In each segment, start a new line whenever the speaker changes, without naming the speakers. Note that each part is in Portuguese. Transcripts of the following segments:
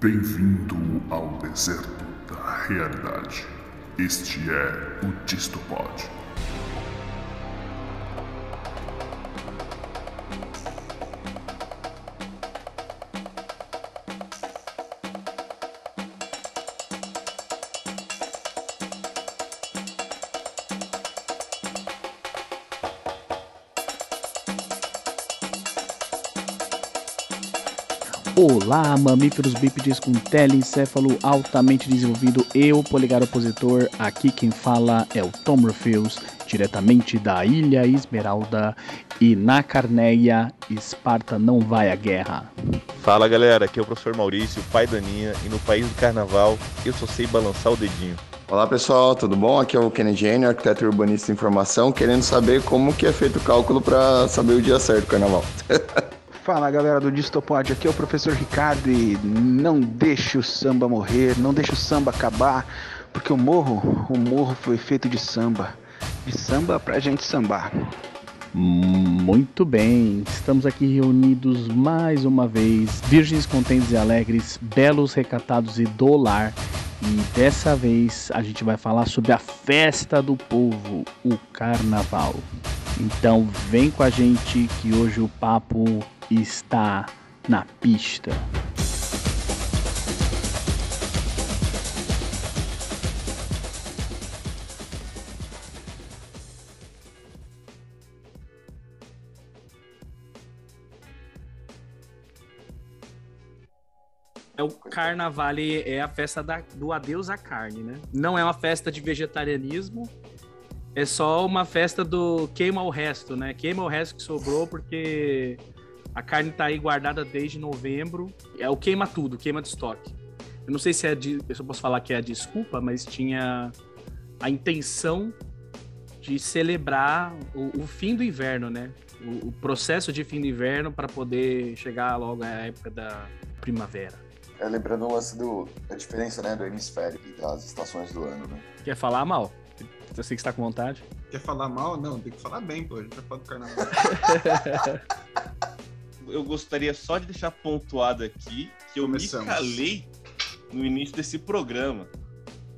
Bem-vindo ao deserto da realidade. Este é o Distopod.
Olá, mamíferos bípedes com telencéfalo altamente desenvolvido. Eu, polegar opositor, aqui quem fala é o Tom Refuse, diretamente da Ilha Esmeralda. E na Carneia, Esparta não vai à guerra.
Fala galera, aqui é o professor Maurício, pai da Aninha, e no país do carnaval eu só sei balançar o dedinho.
Olá pessoal, tudo bom? Aqui é o Kennedy Jenner, arquiteto urbanista de informação, querendo saber como que é feito o cálculo para saber o dia certo do carnaval.
Fala galera do Distopod, aqui é o professor Ricardo e não deixe o samba morrer, não deixe o samba acabar, porque o morro, o morro foi feito de samba, de samba pra gente sambar.
Muito bem, estamos aqui reunidos mais uma vez, virgens contentes e alegres, belos, recatados e do lar. E dessa vez a gente vai falar sobre a festa do povo, o carnaval. Então vem com a gente que hoje o papo está na pista.
É o carnaval é a festa da, do adeus à carne, né? Não é uma festa de vegetarianismo, é só uma festa do queima o resto, né? Queima o resto que sobrou porque a carne tá aí guardada desde novembro. É o queima tudo, queima de estoque. Eu não sei se é de, eu posso falar que é a desculpa, mas tinha a intenção de celebrar o, o fim do inverno, né? O, o, processo de fim do inverno para poder chegar logo à época da primavera.
É lembrando o lance do a diferença, né, do hemisfério e das estações do ano, né?
Quer falar mal? Eu sei que está com vontade.
Quer falar mal? Não, tem que falar bem, pô. A gente vai falar do carnaval.
eu gostaria só de deixar pontuado aqui que eu Começamos. me calei no início desse programa.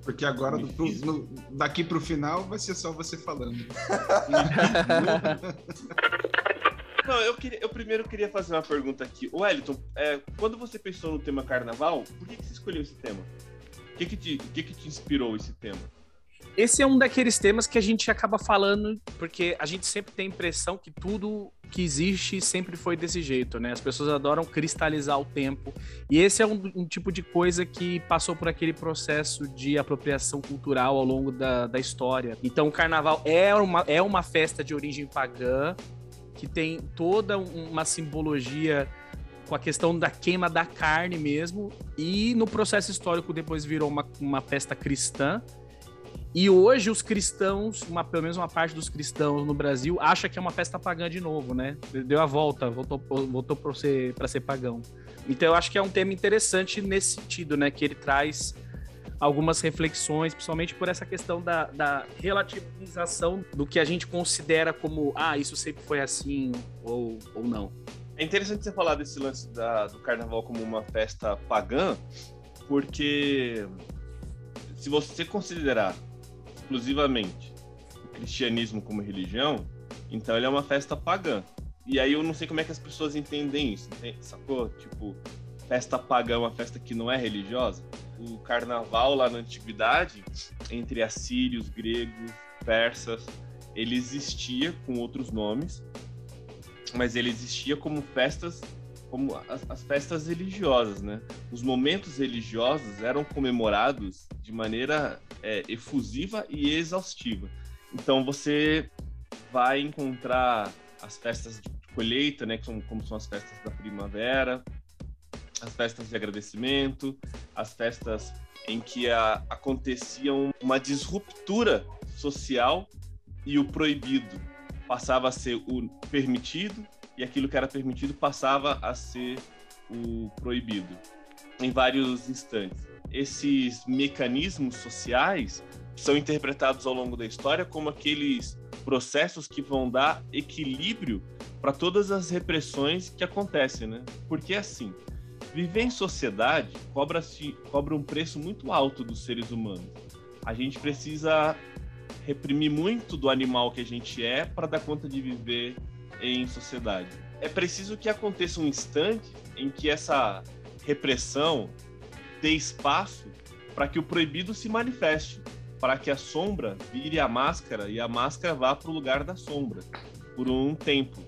Porque agora, do, pro, no, daqui pro final, vai ser só você falando.
Não, eu, queria, eu primeiro queria fazer uma pergunta aqui. O Wellington, é, quando você pensou no tema carnaval, por que, que você escolheu esse tema? O que, que, te, que, que te inspirou esse tema?
Esse é um daqueles temas que a gente acaba falando, porque a gente sempre tem a impressão que tudo que existe sempre foi desse jeito, né? As pessoas adoram cristalizar o tempo. E esse é um, um tipo de coisa que passou por aquele processo de apropriação cultural ao longo da, da história. Então, o carnaval é uma, é uma festa de origem pagã, que tem toda uma simbologia com a questão da queima da carne mesmo, e no processo histórico depois virou uma, uma festa cristã e hoje os cristãos, uma, pelo menos uma parte dos cristãos no Brasil, acha que é uma festa pagã de novo, né? Deu a volta, voltou, voltou para ser, ser pagão. Então eu acho que é um tema interessante nesse sentido, né? Que ele traz algumas reflexões, principalmente por essa questão da, da relativização do que a gente considera como, ah, isso sempre foi assim ou, ou não.
É interessante você falar desse lance da, do carnaval como uma festa pagã, porque se você considerar exclusivamente o cristianismo como religião, então ele é uma festa pagã. E aí eu não sei como é que as pessoas entendem isso, sacou? Tipo, festa pagã é uma festa que não é religiosa. O carnaval lá na antiguidade, entre assírios, gregos, persas, ele existia com outros nomes, mas ele existia como festas como as, as, festas religiosas, né? Os momentos religiosos eram comemorados de maneira é, efusiva e exaustiva. Então você vai encontrar as festas de colheita, né? Que são como são as festas da primavera, as festas de agradecimento, as festas em que a, acontecia uma disruptura social e o proibido passava a ser o permitido e aquilo que era permitido passava a ser o proibido em vários instantes. Esses mecanismos sociais são interpretados ao longo da história como aqueles processos que vão dar equilíbrio para todas as repressões que acontecem, né? Porque assim, Viver em sociedade cobra, cobra um preço muito alto dos seres humanos. A gente precisa reprimir muito do animal que a gente é para dar conta de viver em sociedade. É preciso que aconteça um instante em que essa repressão dê espaço para que o proibido se manifeste, para que a sombra vire a máscara e a máscara vá para o lugar da sombra por um tempo.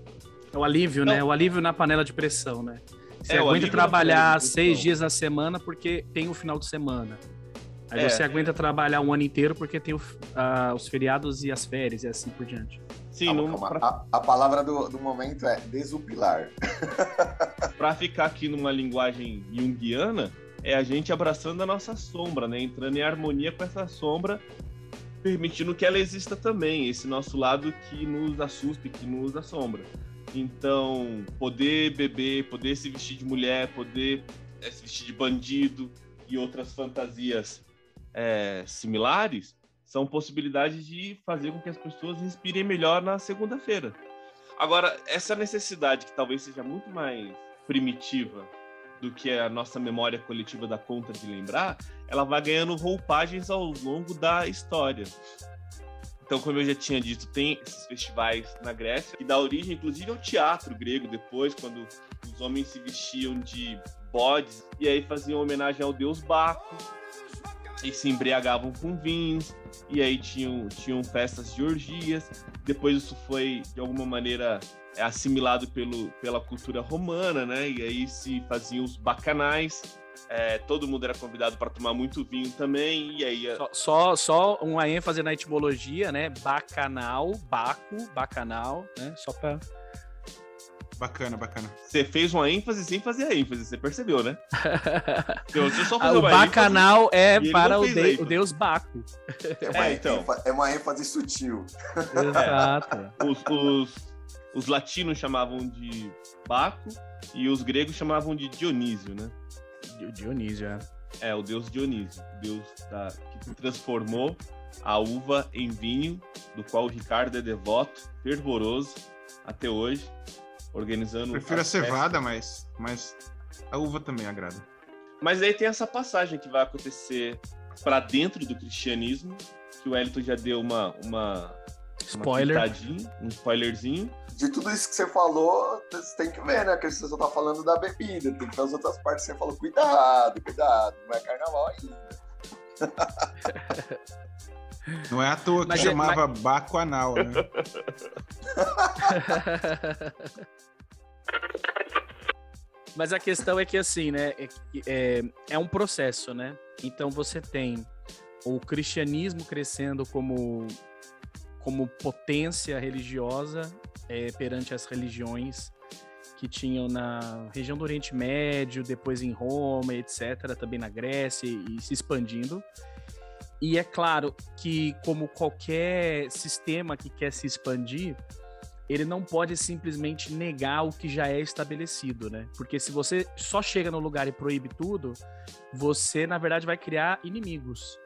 É o alívio, né? Não. né? O alívio na panela de pressão, né? Você é, aguenta trabalhar seis dias na semana porque tem o final de semana. Aí é. você aguenta trabalhar um ano inteiro porque tem o, uh, os feriados e as férias e assim por diante.
Sim, calma, calma. Pra... A, a, palavra do, do momento é desupilar.
Para ficar aqui numa linguagem junguiana, é a gente abraçando a nossa sombra, né? Entrando em harmonia com essa sombra, permitindo que ela exista também, esse nosso lado que nos assusta, que nos assombra. Então, poder beber, poder se vestir de mulher, poder é, se vestir de bandido e outras fantasias é, similares, são possibilidades de fazer com que as pessoas inspirem melhor na segunda-feira. Agora, essa necessidade que talvez seja muito mais primitiva do que a nossa memória coletiva dá conta de lembrar, ela vai ganhando roupagens ao longo da história. Então, como eu já tinha dito, tem esses festivais na Grécia, que dá origem, inclusive, ao teatro grego depois, quando os homens se vestiam de bodes e aí faziam homenagem ao deus Baco e se embriagavam com vinhos, e aí tinham, tinham festas de orgias. Depois isso foi, de alguma maneira, assimilado pelo, pela cultura romana, né? E aí se faziam os bacanais. É, todo mundo era convidado para tomar muito vinho também, e aí...
Só, só, só uma ênfase na etimologia, né? Bacanal, baco, bacanal, né? Só para
Bacana, bacana.
Você fez uma ênfase sem fazer a ênfase, você percebeu, né?
Então, só o bacanal é para o, de, o, deus Baco.
É uma, é, então. ênfase, é uma ênfase sutil.
Exato.
Os, os, os, latinos chamavam de Baco e os gregos chamavam de Dionísio, né?
Dionísio, é.
É, o deus Dionísio, o deus da, que transformou a uva em vinho, do qual o Ricardo é devoto, fervoroso até hoje organizando.
Prefiro a cevada, mas, mas a uva também agrada.
Mas aí tem essa passagem que vai acontecer para dentro do cristianismo, que o Elton já deu uma uma
spoiler,
uma um spoilerzinho.
De tudo isso que você falou, você tem que ver, né? Que você só tá falando da bebida, tem que ver as outras partes que você falou, cuidado, cuidado, não é carnaval ainda.
Não é à toa que mas é- chamava mas... Baco Anal, né?
Mas a questão é que, assim, né? É, é, é, um processo, né? Então você tem o cristianismo crescendo como, como potência religiosa é, perante as religiões que tinham na região do Oriente Médio, depois em Roma, etc., também na Grécia e se expandindo. E é claro que, como qualquer sistema que quer se expandir, ele não pode simplesmente negar o que já é estabelecido, né? Porque se você só chega no lugar e proíbe tudo, você, na verdade, vai criar inimigos.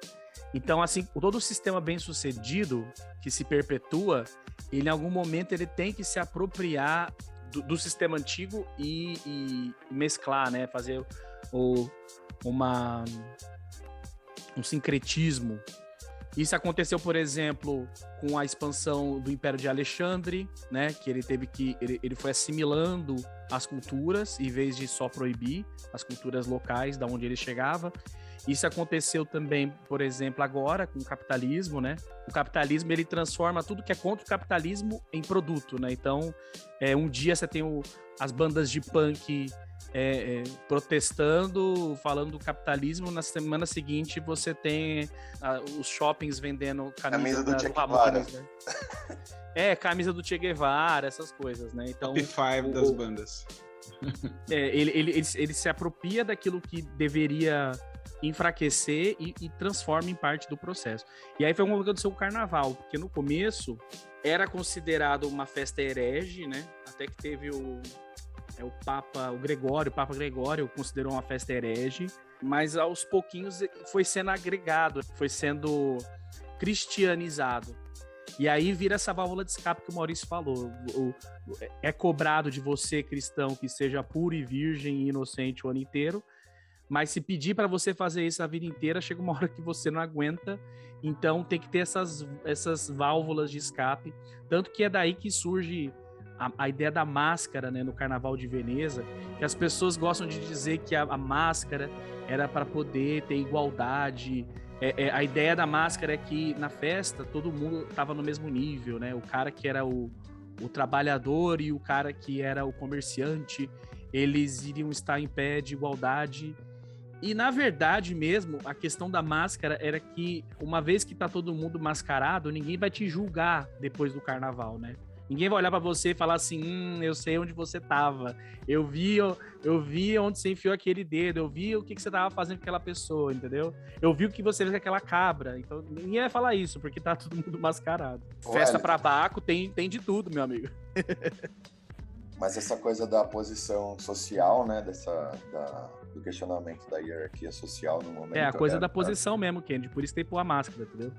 Então, assim, todo sistema bem sucedido que se perpetua, ele em algum momento ele tem que se apropriar do, do sistema antigo e, e, mesclar, né? Fazer o, uma, um sincretismo isso aconteceu, por exemplo, com a expansão do Império de Alexandre, né? Que ele teve que. Ele, ele foi assimilando as culturas, em vez de só proibir as culturas locais da onde ele chegava. Isso aconteceu também, por exemplo, agora com o capitalismo, né? O capitalismo ele transforma tudo que é contra o capitalismo em produto, né? Então, é, um dia você tem o, as bandas de punk é, é, protestando, falando do capitalismo. Na semana seguinte, você tem ah, os shoppings vendendo camisa, camisa do
Che Guevara.
É, camisa do Che Guevara, essas coisas, né? Então,
Top 5 das bandas.
É, ele, ele, ele, ele, se apropria daquilo que deveria enfraquecer e, e, transforma em parte do processo. E aí foi uma aconteceu com o carnaval, porque no começo era considerado uma festa herege, né? Até que teve o, é o Papa, o Gregório, o Papa Gregório considerou uma festa herege, mas aos pouquinhos foi sendo agregado, foi sendo cristianizado. E aí vira essa válvula de escape que o Maurício falou. O, o, é cobrado de você, cristão, que seja puro e virgem e inocente o ano inteiro. Mas se pedir para você fazer isso a vida inteira, chega uma hora que você não aguenta. Então tem que ter essas, essas válvulas de escape. Tanto que é daí que surge a, a ideia da máscara né, no Carnaval de Veneza, que as pessoas gostam de dizer que a, a máscara era para poder ter igualdade. É, é, a ideia da máscara é que na festa todo mundo estava no mesmo nível, né? O cara que era o, o trabalhador e o cara que era o comerciante, eles iriam estar em pé de igualdade. E na verdade mesmo, a questão da máscara era que uma vez que tá todo mundo mascarado, ninguém vai te julgar depois do carnaval, né? Ninguém vai olhar para você e falar assim: hum, eu sei onde você tava. Eu vi, eu, eu vi onde você enfiou aquele dedo. Eu vi o que, que você tava fazendo com aquela pessoa, entendeu? Eu vi o que você fez com aquela cabra. Então ninguém vai falar isso, porque tá todo mundo mascarado. Festa pra Baco tem, tem de tudo, meu amigo.
Mas essa coisa da posição social, né? Dessa, da, do questionamento da hierarquia social no momento.
É, a coisa é, da posição é... mesmo, Kendi. Por isso tem que pôr a máscara, entendeu?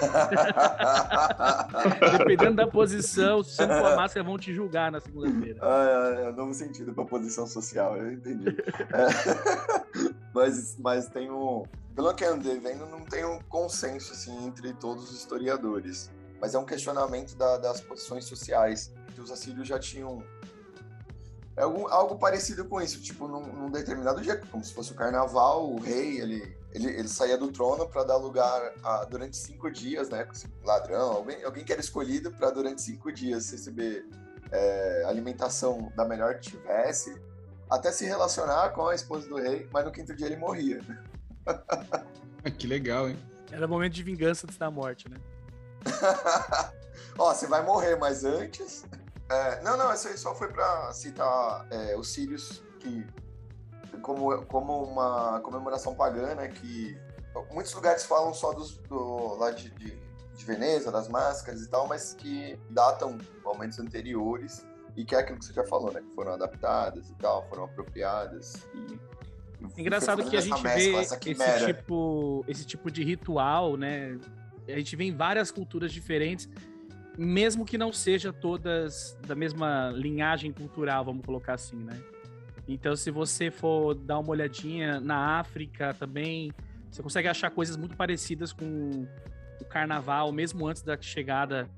Dependendo da posição, se você não pôr a máscara, vão te julgar na segunda-feira.
Ah, é, é, novo sentido pra posição social, eu entendi. É. mas, mas tem um. Pelo que eu andei vendo, não tem um consenso assim, entre todos os historiadores. Mas é um questionamento da, das posições sociais que os assírios já tinham é algo, algo parecido com isso, tipo, num, num, determinado dia, como se fosse o carnaval, o rei, ele, ele, ele saía do trono para dar lugar a, durante cinco dias, né? Ladrão, alguém, alguém que era escolhido para durante cinco dias receber é, alimentação da melhor que tivesse, até se relacionar com a esposa do rei, mas no quinto dia ele morria.
que legal, hein?
Era momento de vingança antes da morte, né?
Ó, você vai morrer, mas antes é, não, não, isso aí só foi para citar é, os Sírios, que como, como uma comemoração pagã, né, que muitos lugares falam só dos, do, lá de, de, de, Veneza, das máscaras e tal, mas que datam momentos anteriores e que é aquilo que você já falou, né, que foram adaptadas e tal, foram apropriadas e
Engraçado que a gente mescla, vê esse tipo, esse tipo de ritual, né? A gente vê em várias culturas diferentes mesmo que não seja todas da mesma linhagem cultural, vamos colocar assim, né? Então, se você for dar uma olhadinha na África também, você consegue achar coisas muito parecidas com o carnaval, mesmo antes da chegada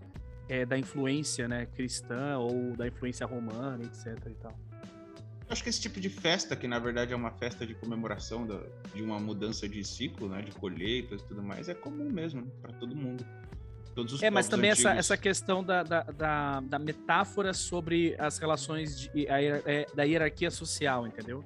é, da influência né, cristã ou da influência romana, etc. E tal.
Acho que esse tipo de festa, que na verdade é uma festa de comemoração da, de uma mudança de ciclo, né, de colheitas e tudo mais, é comum mesmo né, para todo mundo. Todos os
é, mas também essa, essa questão da, da, da, da, metáfora sobre as relações de, a, é, da hierarquia social, entendeu?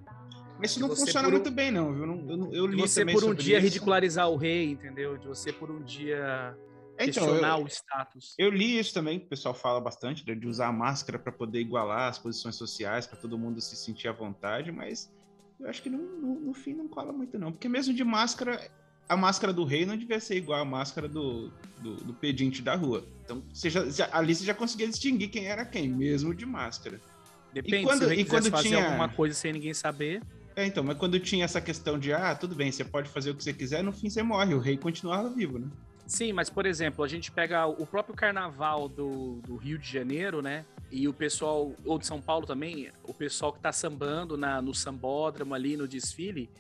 Mas isso não funciona muito bem, não, viu? Eu, eu li
você por um dia isso. ridicularizar o rei, entendeu? De você por um dia então, questionar eu, o status.
Eu li isso também, que o pessoal fala bastante, de usar a máscara para poder igualar as posições sociais, para todo mundo se sentir à vontade, mas eu acho que no, no, no, fim não cola muito, não. Porque mesmo de máscara, a máscara do rei não devia ser igual à máscara do, do, do pedinte da rua. Então, você já, já, ali você já conseguia distinguir quem era quem, mesmo de máscara.
Depende, e quando, se o e quando fazer tinha... alguma coisa sem ninguém saber...
É, então, mas quando tinha essa questão de, ah, tudo bem, você pode fazer o que você quiser, no fim você morre, o rei continuava vivo, né?
Sim, mas, por exemplo, a gente pega o próprio carnaval do, do Rio de Janeiro, né? E o pessoal, ou de São Paulo também, o pessoal que tá sambando na, no sambódromo ali, no desfile,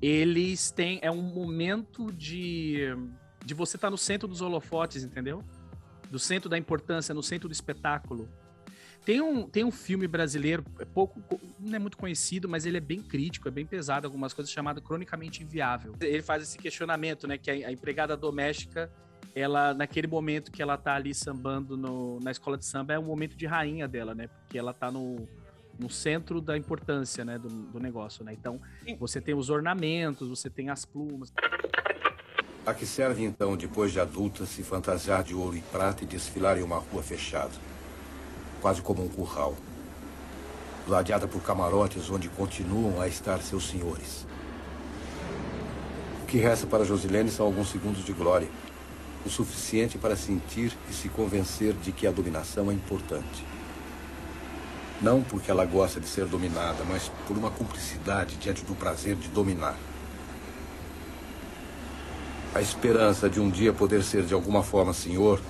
eles têm. É um momento de, de você estar tá no centro dos holofotes, entendeu? Do centro da importância, no centro do espetáculo. Tem um, tem um filme brasileiro, é pouco, não é muito conhecido, mas ele é bem crítico, é bem pesado, algumas coisas, chamado Cronicamente Inviável. Ele faz esse questionamento, né? Que a, a empregada doméstica, ela, naquele momento que ela tá ali sambando no, na escola de samba, é um momento de rainha dela, né? Porque ela tá no, no centro da importância né, do, do negócio. Né? Então, você tem os ornamentos, você tem as plumas.
A que serve então, depois de adulta, se fantasiar de ouro e prata e desfilar em uma rua fechada? Quase como um curral. Ladeada por camarotes onde continuam a estar seus senhores. O que resta para Josilene são alguns segundos de glória. O suficiente para sentir e se convencer de que a dominação é importante. Não porque ela gosta de ser dominada, mas por uma cumplicidade diante do prazer de dominar. A esperança de um dia poder ser de alguma forma senhor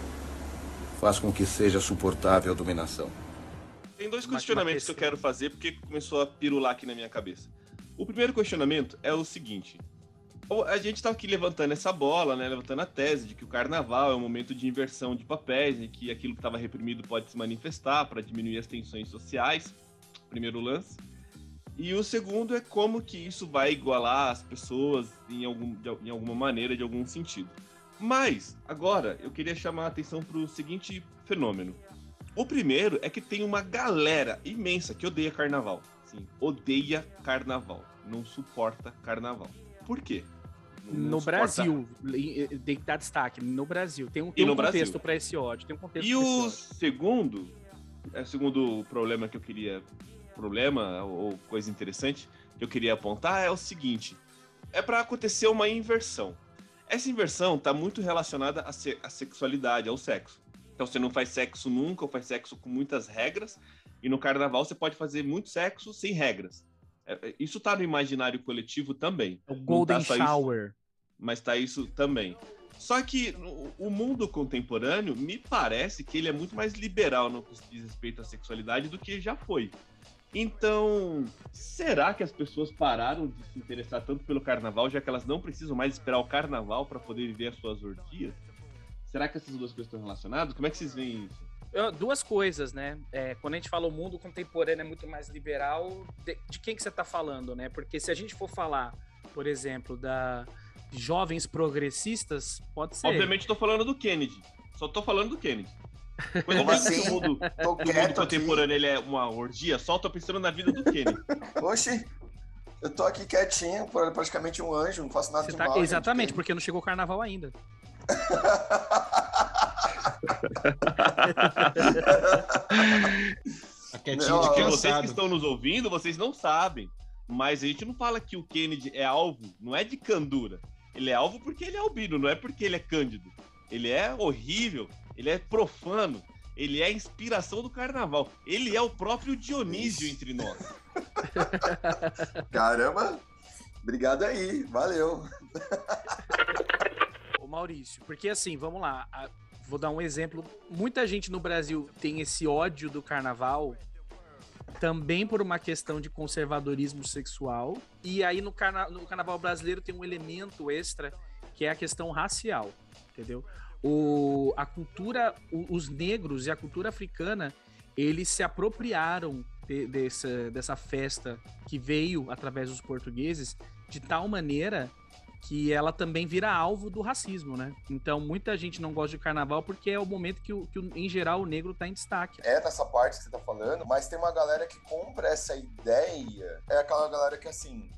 faz com que seja suportável a dominação.
Tem dois questionamentos que eu quero fazer porque começou a pirular aqui na minha cabeça. O primeiro questionamento é o seguinte: a gente tá aqui levantando essa bola, né? Levantando a tese de que o carnaval é um momento de inversão de papéis e que aquilo que estava reprimido pode se manifestar para diminuir as tensões sociais. Primeiro lance. E o segundo é como que isso vai igualar as pessoas em, algum, de, em alguma maneira, de algum sentido. Mas, agora, eu queria chamar a atenção para o seguinte fenômeno. O primeiro é que tem uma galera imensa que odeia carnaval. Sim, odeia carnaval. Não suporta carnaval. Por quê?
No Brasil, tem que dar destaque, no Brasil. Tem um, tem um contexto para esse ódio. Tem um contexto
e o segundo, é o segundo problema que eu queria. Problema ou coisa interessante que eu queria apontar é o seguinte: é para acontecer uma inversão. Essa inversão está muito relacionada à, se à sexualidade, ao sexo. Então você não faz sexo nunca, ou faz sexo com muitas regras, e no carnaval você pode fazer muito sexo sem regras. É, é, isso tá no imaginário coletivo também.
É o Golden tá Shower.
Isso, mas tá isso também. Só que o mundo contemporâneo me parece que ele é muito mais liberal no que diz respeito à sexualidade do que já foi. Então, será que as pessoas pararam de se interessar tanto pelo carnaval, já que elas não precisam mais esperar o carnaval para poder viver as suas orgias? Será que essas duas coisas estão relacionadas? Como é que vocês veem isso?
Duas coisas, né? É, quando a gente fala o mundo contemporâneo é muito mais liberal, de, de quem que você está falando, né? Porque se a gente for falar, por exemplo, da jovens progressistas, pode ser.
Obviamente estou falando do Kennedy. Só estou falando do Kennedy. Quando Como assim? que o mundo, o mundo contemporâneo ele é uma orgia, só tô pensando na vida do Kennedy.
Oxi, eu tô aqui quietinho, praticamente um anjo, não faço nada Você de tá, mal.
Exatamente, porque não chegou o carnaval ainda.
A quietinha de vocês que estão nos ouvindo, vocês não sabem. Mas a gente não fala que o Kennedy é alvo, não é de candura. Ele é alvo porque ele é albino, não é porque ele é cândido. Ele é horrível, ele é profano, ele é a inspiração do carnaval. Ele é o próprio Dionísio entre nós.
Caramba! Obrigado aí, valeu.
Ô Maurício, porque assim, vamos lá. Vou dar um exemplo. Muita gente no Brasil tem esse ódio do carnaval também por uma questão de conservadorismo sexual. E aí no, carna no carnaval brasileiro tem um elemento extra que é a questão racial, entendeu? O, a cultura, o, os negros e a cultura africana, eles se apropriaram de, dessa, dessa festa que veio através dos portugueses de tal maneira que ela também vira alvo do racismo, né? Então muita gente não gosta de carnaval porque é o momento que, que em geral, o negro tá em destaque.
É nessa parte que você tá falando, mas tem uma galera que compra essa ideia. É aquela galera que, assim,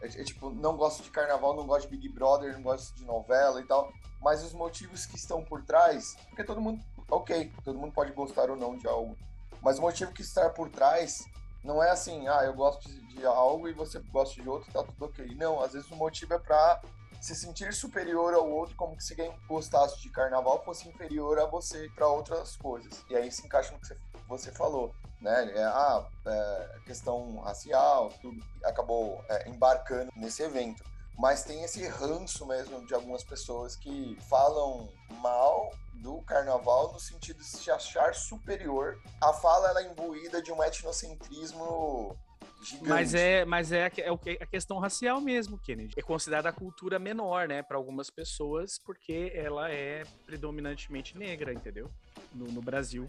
é, é, tipo, não gosta de carnaval, não gosta de Big Brother, não gosta de novela e tal. Mas os motivos que estão por trás, porque todo mundo, ok, todo mundo pode gostar ou não de algo. Mas o motivo que está por trás não é assim, ah, eu gosto de algo e você gosta de outro, tá tudo ok. Não, às vezes o motivo é pra se sentir superior ao outro, como se quem gostasse de carnaval fosse inferior a você para outras coisas. E aí se encaixa no que você falou, né? É, ah, é, questão racial, tudo acabou é, embarcando nesse evento. Mas tem esse ranço mesmo de algumas pessoas que falam mal do carnaval no sentido de se achar superior. A fala ela é imbuída de um etnocentrismo Gigante.
Mas é, mas é, é a questão racial mesmo, Kennedy. É considerada a cultura menor, né, para algumas pessoas, porque ela é predominantemente negra, entendeu? No, no, Brasil.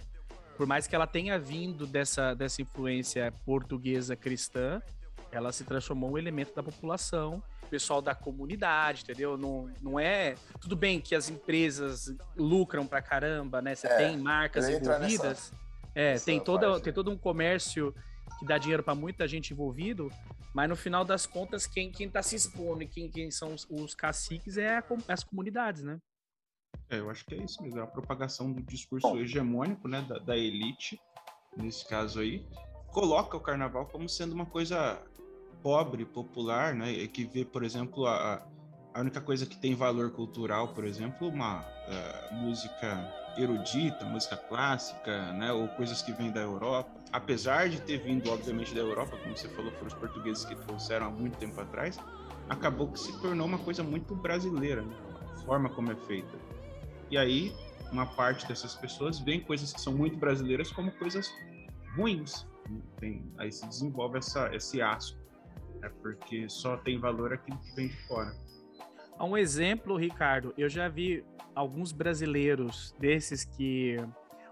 Por mais que ela tenha vindo dessa, dessa influência portuguesa cristã, ela se transformou um elemento da população pessoal da comunidade, entendeu? Não, não é. Tudo bem que as empresas lucram pra caramba, né? Você é, tem marcas envolvidas. Nessa, é, nessa tem, toda, tem todo um comércio que dá dinheiro para muita gente envolvido, mas no final das contas, quem, quem tá se expondo e quem, quem são os, os caciques é a, as comunidades, né?
É, eu acho que é isso mesmo, é a propagação do discurso Bom. hegemônico, né, da, da elite, nesse caso aí, coloca o carnaval como sendo uma coisa pobre, popular, né? Que vê, por exemplo, a, a única coisa que tem valor cultural, por exemplo, uma uh, música erudita, música clássica, né? Ou coisas que vêm da Europa. Apesar de ter vindo, obviamente, da Europa, como você falou, foram os portugueses que trouxeram há muito tempo atrás, acabou que se tornou uma coisa muito brasileira, né? a forma como é feita. E aí uma parte dessas pessoas veem coisas que são muito brasileiras como coisas ruins. Tem, aí se desenvolve essa, esse aço, né? porque só tem valor aquilo que vem de fora.
Um exemplo, Ricardo, eu já vi alguns brasileiros desses que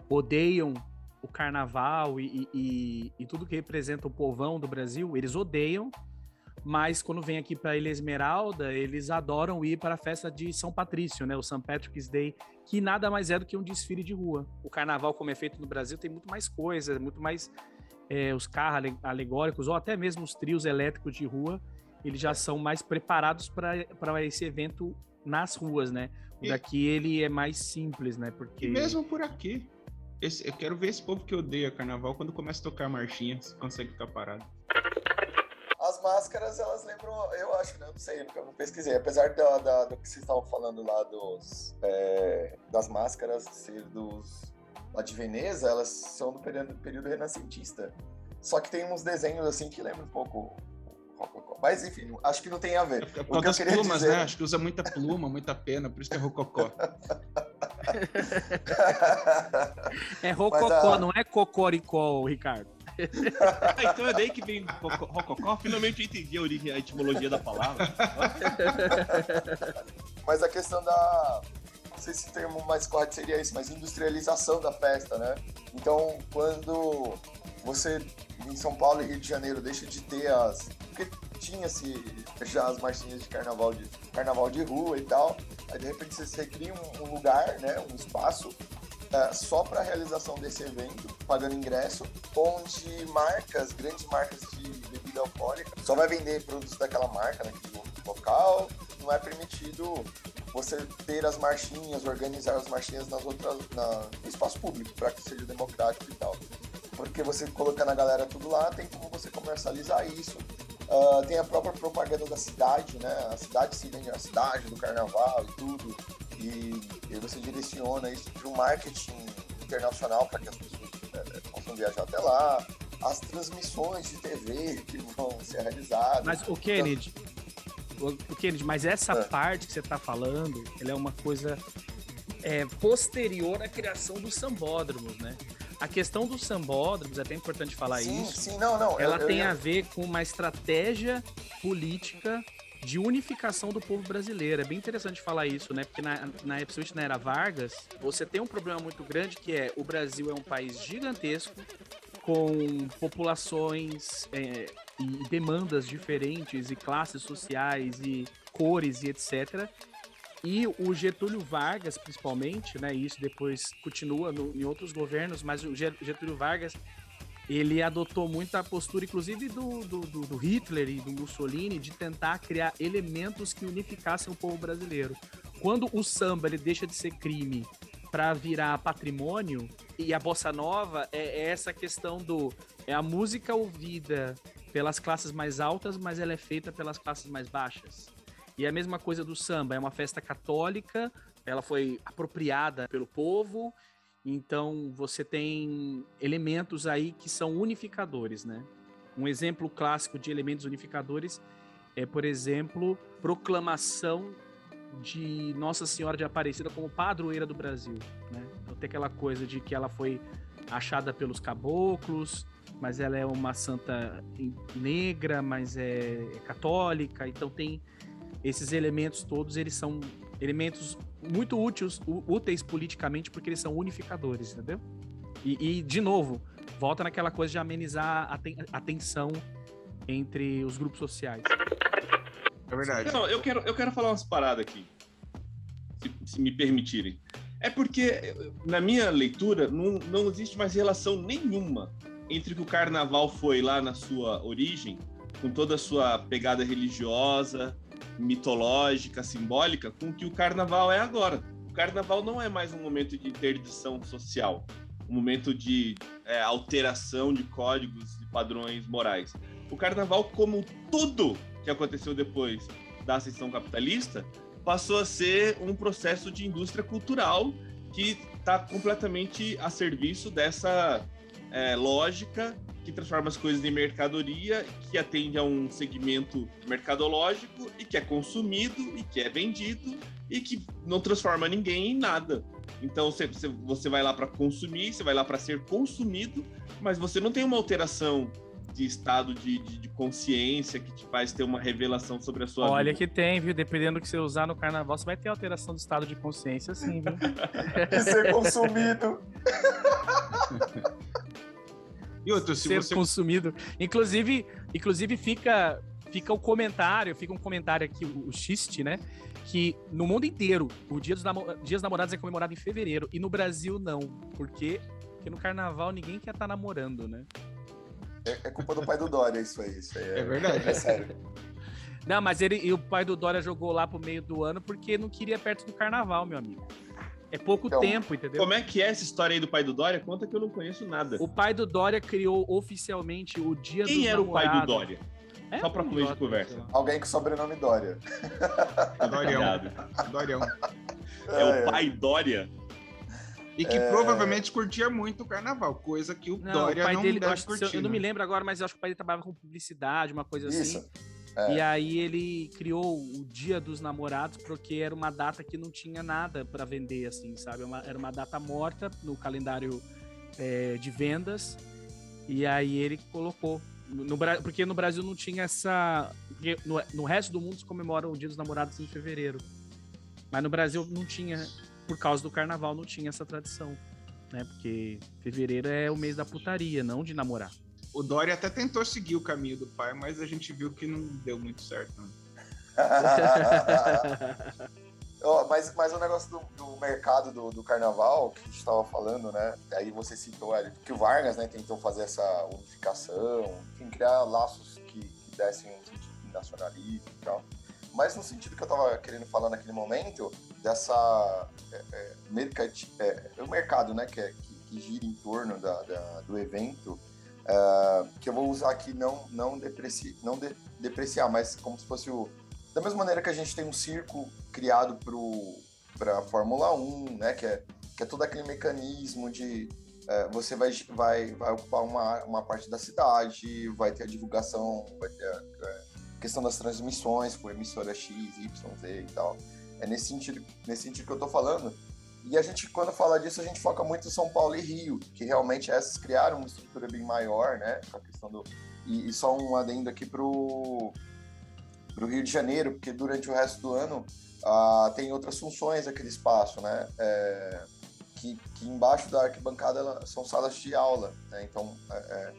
odeiam o carnaval e, e, e, tudo que representa o povão do Brasil, eles odeiam, mas quando vem aqui para Ilha Esmeralda, eles adoram ir para a festa de São Patrício, né, o St. Patrick's Day, que nada mais é do que um desfile de rua. O carnaval, como é feito no Brasil, tem muito mais coisas, muito mais é, os carros alegóricos ou até mesmo os trios elétricos de rua eles já são mais preparados para esse evento nas ruas, né? O e... daqui ele é mais simples, né? Porque
e mesmo por aqui, esse, eu quero ver esse povo que odeia carnaval quando começa a tocar marchinha, você consegue ficar parado.
As máscaras, elas lembram, eu acho, né? Não sei, porque eu não pesquisei. Apesar da, da, do que vocês estavam falando lá dos, é, das máscaras ser dos lá de Veneza, elas são do período, período renascentista. Só que tem uns desenhos assim que lembram um pouco rococó. Mas enfim, acho que não tem a ver.
É, é por causa das plumas, dizer... né? Acho que usa muita pluma, muita pena, por isso que é rococó.
é rococó, a... não é cocoricó, Ricardo.
ah, então é daí que vem rococó? Finalmente eu entendi a origem, a etimologia da palavra.
mas a questão da. Não sei se o termo mais correto seria isso, mas industrialização da festa, né? Então, quando você em São Paulo e Rio de Janeiro deixa de ter as. Porque tinha-se já as marchinhas de carnaval de, carnaval de rua e tal. Aí de repente você cria um, lugar, né, um espaço é, só para a realização desse evento, pagando ingresso, onde marcas, grandes marcas de bebida alcoólica, só vai vender produtos daquela marca naquele local. Não é permitido você ter as marchinhas, organizar as marchinhas nas outras, na, no espaço público, para que seja democrático e tal porque você colocando a galera tudo lá, tem como você comercializar isso. Uh, tem a própria propaganda da cidade, né? A cidade se vende a cidade, do carnaval e tudo. E, e você direciona isso para o marketing internacional para que as pessoas é, possam viajar até lá. As transmissões de TV que vão ser realizadas.
Mas o Kennedy, então... o, Kennedy, mas essa é. parte que você está falando, ela é uma coisa é, posterior à criação dos sambódromos, né? A questão dos sambódromos, é até importante falar
sim,
isso.
Sim, não, não.
Ela eu, tem eu... a ver com uma estratégia política de unificação do povo brasileiro. É bem interessante falar isso, né? Porque na, na, na era Vargas, você tem um problema muito grande que é o Brasil é um país gigantesco com populações é, e demandas diferentes e classes sociais e cores e etc. E o Getúlio Vargas, principalmente, né? E isso depois continua no, em outros governos, mas o Getúlio Vargas ele adotou muito a postura, inclusive, do, do, do, Hitler e do Mussolini, de tentar criar elementos que unificassem o povo brasileiro. Quando o samba ele deixa de ser crime para virar patrimônio, e a bossa nova é, é, essa questão do. É a música ouvida pelas classes mais altas, mas ela é feita pelas classes mais baixas. E é a mesma coisa do samba, é uma festa católica, ela foi apropriada pelo povo, então você tem elementos aí que são unificadores, né? Um exemplo clássico de elementos unificadores é, por exemplo, proclamação de Nossa Senhora de Aparecida como padroeira do Brasil, né? Então tem aquela coisa de que ela foi achada pelos caboclos, mas ela é uma santa negra, mas é, é católica, então tem esses elementos todos, eles são elementos muito úteis, úteis politicamente porque eles são unificadores, entendeu? E, e de novo, volta naquela coisa de amenizar a, ten a tensão entre os grupos sociais.
É verdade. Não, eu quero, eu quero falar umas paradas aqui, se, se me permitirem. É porque, na minha leitura, não, não existe mais relação nenhuma entre o que o carnaval foi lá na sua origem, com toda a sua pegada religiosa, mitológica, simbólica, com o que o carnaval é agora. O carnaval não é mais um momento de interdição social, um momento de é, alteração de códigos e padrões morais. O carnaval, como tudo que aconteceu depois da ascensão capitalista, passou a ser um processo de indústria cultural que está completamente a serviço dessa é, lógica que transforma as coisas em mercadoria, que atende a um segmento mercadológico e que é consumido e que é vendido. e que não transforma ninguém em nada. Então você, você vai lá para consumir, você vai lá para ser consumido, mas você não tem uma alteração de estado de, de, de, consciência que te faz ter uma revelação sobre a sua
Olha
vida.
que tem, viu? Dependendo do que você usar no carnaval, você vai ter alteração de estado de consciência, sim, viu?
de ser consumido.
e outro, se
ser
você...
consumido. Inclusive, inclusive fica, fica o comentário, fica um comentário aqui, o, o xiste, né? Que no mundo inteiro, o Dia dos, Namo Dia dos Namorados é comemorado em fevereiro e no Brasil não. Por quê? Porque no carnaval ninguém quer estar tá namorando, né?
É, é, culpa do pai do Dória isso aí. Isso aí
é, é verdade.
É sério.
Não, mas ele e o pai do Dória jogou lá pro meio do ano porque não queria perto do carnaval, meu amigo. É pouco então, tempo, entendeu?
Como é que é essa história aí do pai do Dória? Conta que eu não conheço nada.
O pai do Dória criou oficialmente o Dia
Quem
dos
era
namorados.
o pai do Dória?
É
Só pra fluir de conversa.
Alguém com sobrenome Dória.
Dorião. Dorião.
É o pai Dória?
E que é... provavelmente curtia muito o carnaval, coisa que o
não,
Dória
o pai
não
dele,
deve
eu,
curtir.
Eu, eu não me lembro agora, mas eu acho que o pai dele trabalhava com publicidade, uma coisa
Isso.
assim.
É.
E aí ele criou o Dia dos Namorados porque era uma data que não tinha nada para vender, assim, sabe? Uma, era uma data morta no calendário é, de vendas. E aí ele colocou. No, porque no Brasil não tinha essa. No, no resto do mundo se comemora o Dia dos Namorados em fevereiro. Mas no Brasil não tinha, por causa do carnaval, não tinha essa tradição. Né? Porque fevereiro é o mês da putaria, não de namorar.
O Dória até tentou seguir o caminho do pai, mas a gente viu que não deu muito certo. Né?
oh, mas, mas o negócio do, do mercado do, do, carnaval, que a gente estava falando, né? Aí você citou ali, que o Vargas né, tentou fazer essa unificação, enfim, criar laços que, que dessem um sentido nacionalismo e tal. Mas no sentido que eu estava querendo falar naquele momento, dessa. É, é, é, o mercado, né, que, é, que, que gira em torno da, da do evento Uh, que eu vou usar aqui não não, depreci, não de, depreciar, mas como se fosse o da mesma maneira que a gente tem um circo criado para a Fórmula 1, né, que é, que é todo aquele mecanismo de uh, você vai, vai, vai ocupar uma, uma parte da cidade, vai ter a divulgação, vai ter a, a questão das transmissões por emissora X, Y, Z e tal. É nesse sentido, nesse sentido que eu estou falando. E a gente, quando fala disso, a gente foca muito em São Paulo e Rio, que realmente essas criaram uma estrutura bem maior, né? Com a questão do. E, e só um adendo aqui pro, pro Rio de Janeiro, porque durante o resto do ano ah, tem outras funções aquele espaço, né? É, que, que embaixo da arquibancada são salas de aula, né? Então é, é,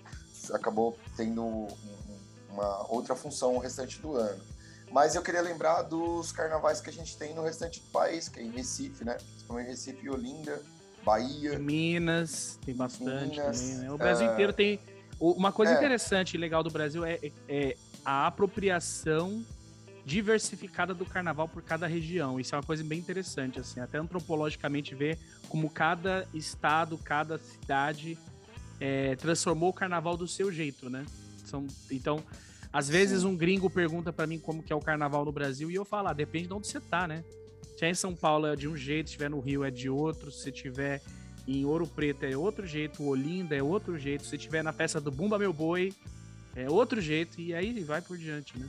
acabou tendo um, uma outra função o restante do ano. Mas eu queria lembrar dos carnavais que a gente tem no restante do país, que é em Recife, né? Principalmente Recife e Olinda, Bahia.
Minas, tem bastante Minas, também, né? O Brasil uh... inteiro tem. Uma coisa é. interessante e legal do Brasil é, é a apropriação diversificada do carnaval por cada região. Isso é uma coisa bem interessante, assim, até antropologicamente ver como cada estado, cada cidade é, transformou o carnaval do seu jeito, né? São, então, às vezes Sim. um gringo pergunta para mim como que é o carnaval no Brasil e eu falo, ah, depende de onde você tá, né? Se é em São Paulo é de um jeito, se estiver no Rio é de outro, se tiver em Ouro Preto é outro jeito, Olinda é outro jeito, se tiver na festa do Bumba Meu Boi é outro jeito e aí vai por diante, né?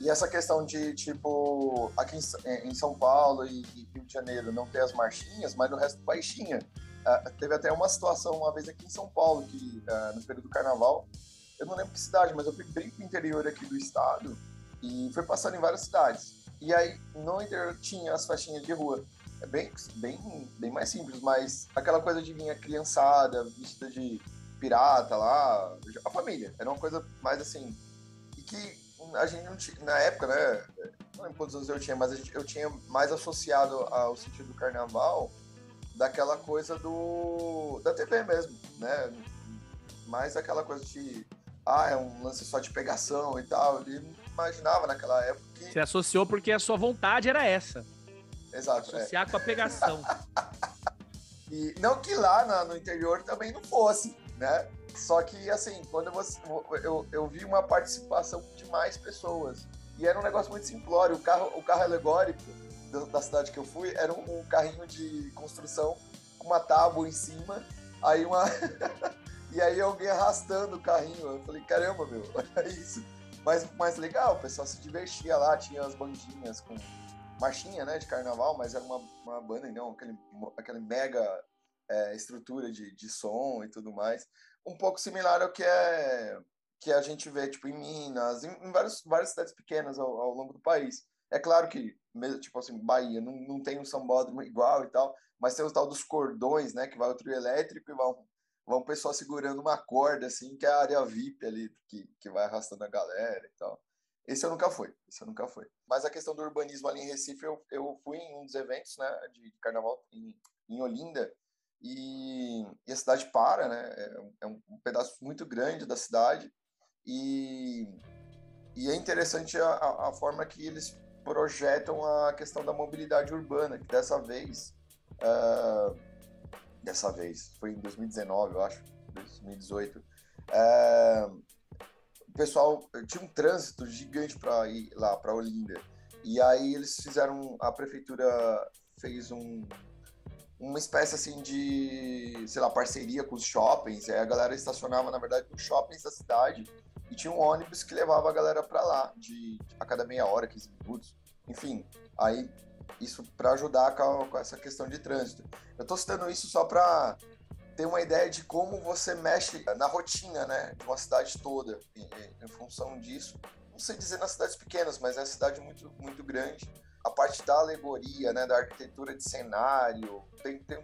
E essa questão de, tipo, aqui em São Paulo e Rio de Janeiro não ter as marchinhas, mas no resto tinha. Uh, teve até uma situação uma vez aqui em São Paulo, que uh, no período do carnaval, eu não lembro que cidade, mas eu fui bem pro interior aqui do estado e fui passando em várias cidades. E aí, no interior tinha as faixinhas de rua. É bem, bem, bem mais simples, mas aquela coisa de vir a criançada, vestida de pirata lá, a família. Era uma coisa mais assim. E que a gente não tinha, na época, né? Não lembro quantos anos eu tinha, mas gente, eu tinha mais associado ao sentido do carnaval daquela coisa do da TV mesmo, né? Mais aquela coisa de ah, é um lance só de pegação e tal. Ele imaginava naquela época que.
Você associou porque a sua vontade era essa.
Exato.
É. Associar é. com a pegação.
e não que lá na, no interior também não fosse, né? Só que, assim, quando você, eu, eu vi uma participação de mais pessoas. E era um negócio muito simplório. O carro, o carro alegórico da cidade que eu fui era um, um carrinho de construção com uma tábua em cima. Aí uma. E aí alguém arrastando o carrinho. Eu falei, caramba, meu, olha isso. Mas, mas legal, o pessoal se divertia lá, tinha as bandinhas com, marchinha, né, de carnaval, mas era uma, uma banda, não, aquele, aquele mega é, estrutura de, de som e tudo mais. Um pouco similar ao que é que a gente vê tipo em Minas, em, em várias, cidades pequenas ao, ao, longo do país. É claro que, mesmo, tipo assim, Bahia não, não tem um sambódromo igual e tal, mas tem o tal dos cordões, né, que vai o trio elétrico e vão, vão o pessoal segurando uma corda, assim, que é a área VIP ali, que, que vai arrastando a galera e tal. Esse eu nunca fui, esse eu nunca fui. Mas a questão do urbanismo ali em Recife, eu, eu fui em um dos eventos, né, de carnaval em, em Olinda, e, e, a cidade para, né, é, é um, um, pedaço muito grande da cidade, e, e é interessante a, a, forma que eles projetam a questão da mobilidade urbana, que dessa vez, uh, dessa vez, foi em 2019, eu acho, 2018, uh, pessoal tinha um trânsito gigante para ir lá para Olinda. E aí eles fizeram, a prefeitura fez um, uma espécie assim de, sei lá, parceria com os shoppings. Aí a galera estacionava, na verdade, nos shoppings da cidade e tinha um ônibus que levava a galera para lá, de, a cada meia hora, 15 minutos. Enfim, aí isso para ajudar com, com, essa questão de trânsito. Eu tô citando isso só para ter uma ideia de como você mexe na rotina, né, de uma cidade toda, em, em função disso. Não sei dizer nas cidades pequenas, mas é uma cidade muito, muito grande. A parte da alegoria, né, da arquitetura de cenário, tem, tem,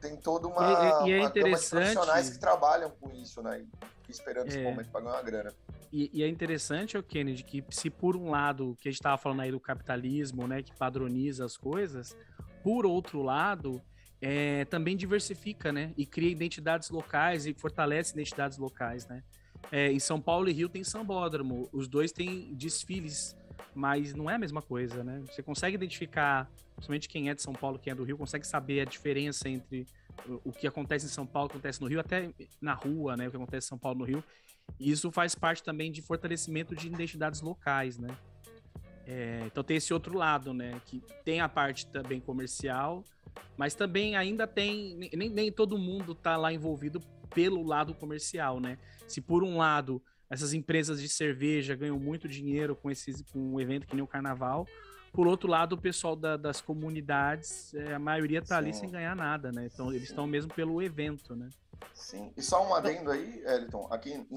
tem toda uma,
e, e é
uma
interessante...
gama de profissionais que trabalham com isso, né, esperando é. esse momento para ganhar uma grana.
E, e, é interessante, o Kennedy, que se por um lado, que a gente estava falando aí do capitalismo, né, que padroniza as coisas, por outro lado, é, também diversifica, né? E cria identidades locais e fortalece identidades locais, né? É, em São Paulo e Rio tem sambódromo, os dois têm desfiles, mas não é a mesma coisa, né? Você consegue identificar, principalmente quem é de São Paulo, quem é do Rio, consegue saber a diferença entre o que acontece em São Paulo, acontece no Rio, até na rua, né? O que acontece em São Paulo no Rio. E isso faz parte também de fortalecimento de identidades locais, né? É, então tem esse outro lado, né? Que tem a parte também comercial, mas também ainda tem. Nem, nem todo mundo tá lá envolvido pelo lado comercial, né? Se por um lado essas empresas de cerveja ganham muito dinheiro com, esses, com um evento que nem o carnaval, por outro lado, o pessoal da, das comunidades, é, a maioria tá Sim. ali sem ganhar nada, né? Então eles estão mesmo pelo evento, né?
Sim. E só um adendo aí, Elton, aqui em,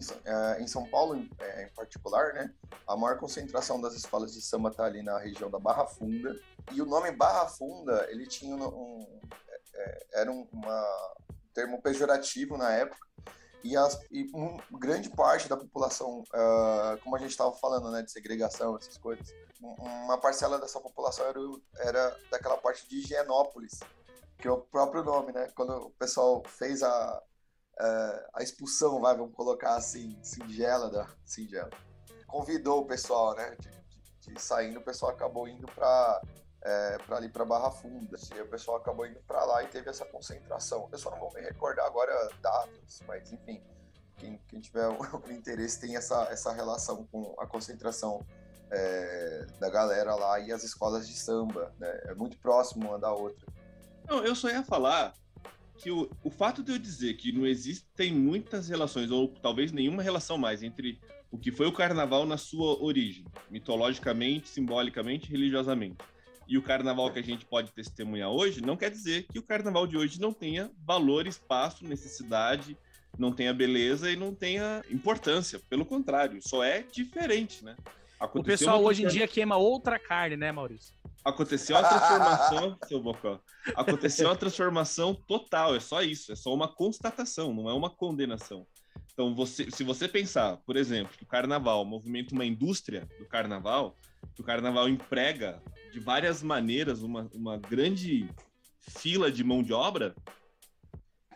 em São Paulo, em, é, em, particular, né, a maior concentração das escolas de samba está ali na região da Barra Funda. E o nome Barra Funda, ele tinha um, um é, era um uma, termo pejorativo na época. E, as, e grande parte da população, uh, como a gente estava falando, né, de segregação, essas coisas, uma parcela dessa população era, era daquela parte de Higienópolis, que é o próprio nome, né? Quando o pessoal fez a, uh, a expulsão, vai, vamos colocar assim, singela da singela. Convidou o pessoal, né, de, de, de saindo, o pessoal acabou indo para é, para ali para Barra Funda. E o pessoal acabou indo para lá e teve essa concentração. Eu só não vou me recordar agora datas, mas enfim, quem, quem tiver o interesse tem essa, essa relação com a concentração é, da galera lá e as escolas de samba. Né? É muito próximo uma da outra.
Não, eu só ia falar que o, o fato de eu dizer que não existem muitas relações, ou talvez nenhuma relação mais, entre o que foi o carnaval na sua origem, mitologicamente, simbolicamente, religiosamente, e o carnaval que a gente pode testemunhar hoje, não quer dizer que o carnaval de hoje não tenha valor, espaço, necessidade, não tenha beleza e não tenha importância. Pelo contrário, só é diferente, né?
Aconteceu o pessoal hoje em dia queima outra carne, né, Maurício?
Aconteceu uma transformação, seu Bocó. Aconteceu uma transformação total, é só isso, é só uma constatação, não é uma condenação. Então, você, se você pensar, por exemplo, que o carnaval movimenta uma indústria do carnaval, que o carnaval emprega de várias maneiras uma, uma grande fila de mão de obra,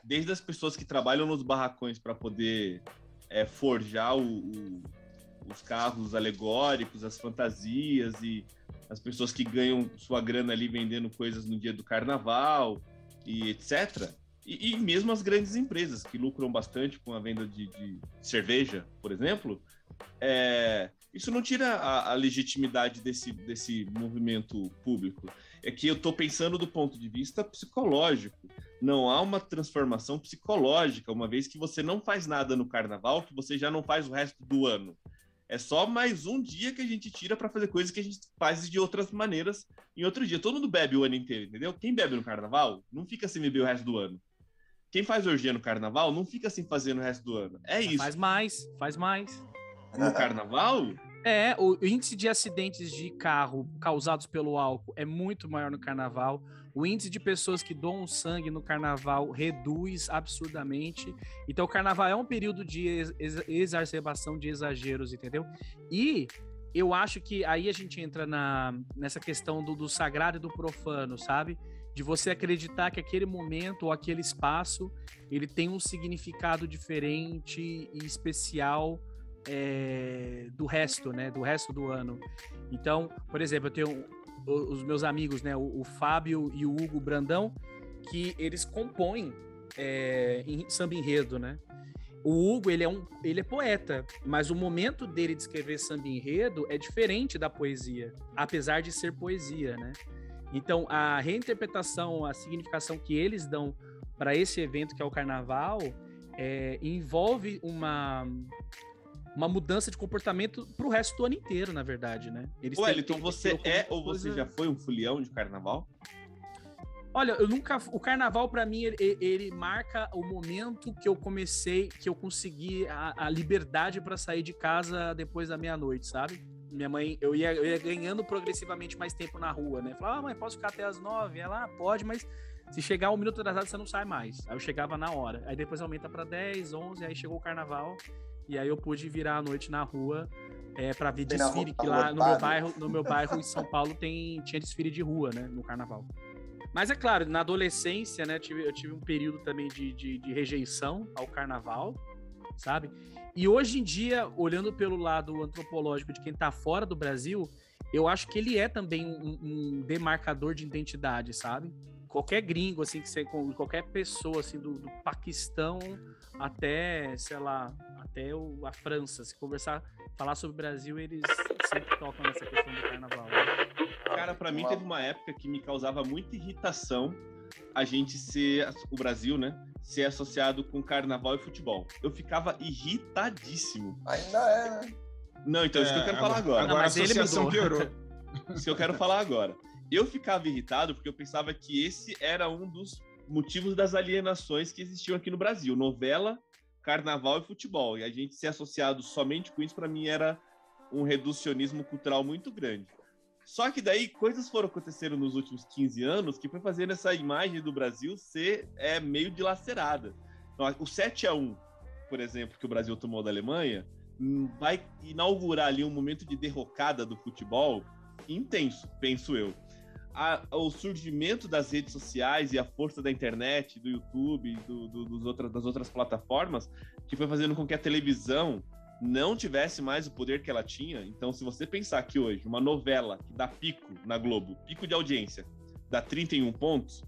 desde as pessoas que trabalham nos barracões para poder é, forjar o, o, os carros alegóricos, as fantasias e as pessoas que ganham sua grana ali vendendo coisas no dia do carnaval e etc. E, e mesmo as grandes empresas que lucram bastante com a venda de, de cerveja, por exemplo, é, isso não tira a, a, legitimidade desse, desse movimento público. É que eu estou pensando do ponto de vista psicológico. Não há uma transformação psicológica, uma vez que você não faz nada no carnaval, que você já não faz o resto do ano. É só mais um dia que a gente tira para fazer coisas que a gente faz de outras maneiras em outro dia. Todo mundo bebe o ano inteiro, entendeu? Quem bebe no carnaval não fica sem beber o resto do ano. Quem faz orgia no carnaval não fica sem fazer no resto do ano. É isso.
Faz mais, faz mais.
No carnaval,
É, o índice de acidentes de carro causados pelo álcool é muito maior no carnaval. O índice de pessoas que doam sangue no carnaval reduz absurdamente. Então, o carnaval é um período de ex- ex- exacerbação de exageros, entendeu? E eu acho que aí a gente entra na, nessa questão do, do sagrado e do profano, sabe? De você acreditar que aquele momento ou aquele espaço ele tem um significado diferente e especial é, do resto, né? Do resto do ano. Então, por exemplo, eu tenho os meus amigos, né? O, o Fábio e o Hugo Brandão, que eles compõem é, em samba enredo, né? O Hugo, ele é, um, ele é poeta, mas o momento dele de escrever samba enredo é diferente da poesia, apesar de ser poesia, né? Então, a reinterpretação, a significação que eles dão para esse evento que é o carnaval, é, envolve uma uma mudança de comportamento pro resto do ano inteiro, na verdade, né? Eles têm-
você é ou você já foi um fulião de carnaval?
Olha, eu nunca. O carnaval, pra mim, ele, ele marca o momento que eu comecei, que eu consegui a, a liberdade pra sair de casa depois da meia-noite, sabe? Minha mãe, eu ia, eu ia ganhando progressivamente mais tempo na rua, né? Falava, ah, mãe, posso ficar até as nove? Ela, ah, pode, mas se chegar um minuto atrasado, você não sai mais. Aí eu chegava na hora. Aí depois aumenta pra 10, 11, aí chegou o carnaval. E aí eu pude virar a noite na rua é, para ver
Bem
desfile, que lá no meu bairro, no meu bairro em São Paulo tem, tinha desfile de rua, né? No carnaval. Mas é claro, na adolescência, né, tive- eu tive um período também de, de, de rejeição ao carnaval, sabe? E hoje em dia, olhando pelo lado antropológico de quem tá fora do Brasil, eu acho que ele é também um, um demarcador de identidade, sabe? Qualquer gringo, assim, que você, qualquer pessoa, assim, do, do Paquistão até, sei lá, até o- a França, se conversar, falar sobre o Brasil, eles sempre tocam nessa questão do carnaval. né?
Cara, pra mim teve uma época que me causava muita irritação a gente ser, o Brasil, né, ser associado com carnaval e futebol. Eu ficava irritadíssimo.
Ainda é, né?
Não, então é isso que eu quero falar agora.
Não,
Agora a
mas ele
associação piorou.
Isso que eu quero falar agora. Eu ficava irritado porque eu pensava que esse era um dos motivos das alienações que existiam aqui no Brasil. Novela, carnaval e futebol. E a gente ser associado somente com isso, para mim, era um reducionismo cultural muito grande. Só que daí coisas foram acontecendo nos últimos 15 anos que foi fazendo essa imagem do Brasil ser é, meio dilacerada. Então, o 7 a 1 por exemplo, que o Brasil tomou da Alemanha, hum, vai inaugurar ali um momento de derrocada do futebol intenso, penso eu. A- surgimento das redes sociais e a força da internet, do YouTube, do- do- dos outras, das outras plataformas, que foi fazendo com que a televisão não tivesse mais o poder que ela tinha. Então, se você pensar que hoje uma novela que dá pico na Globo, pico de audiência, dá 31 pontos,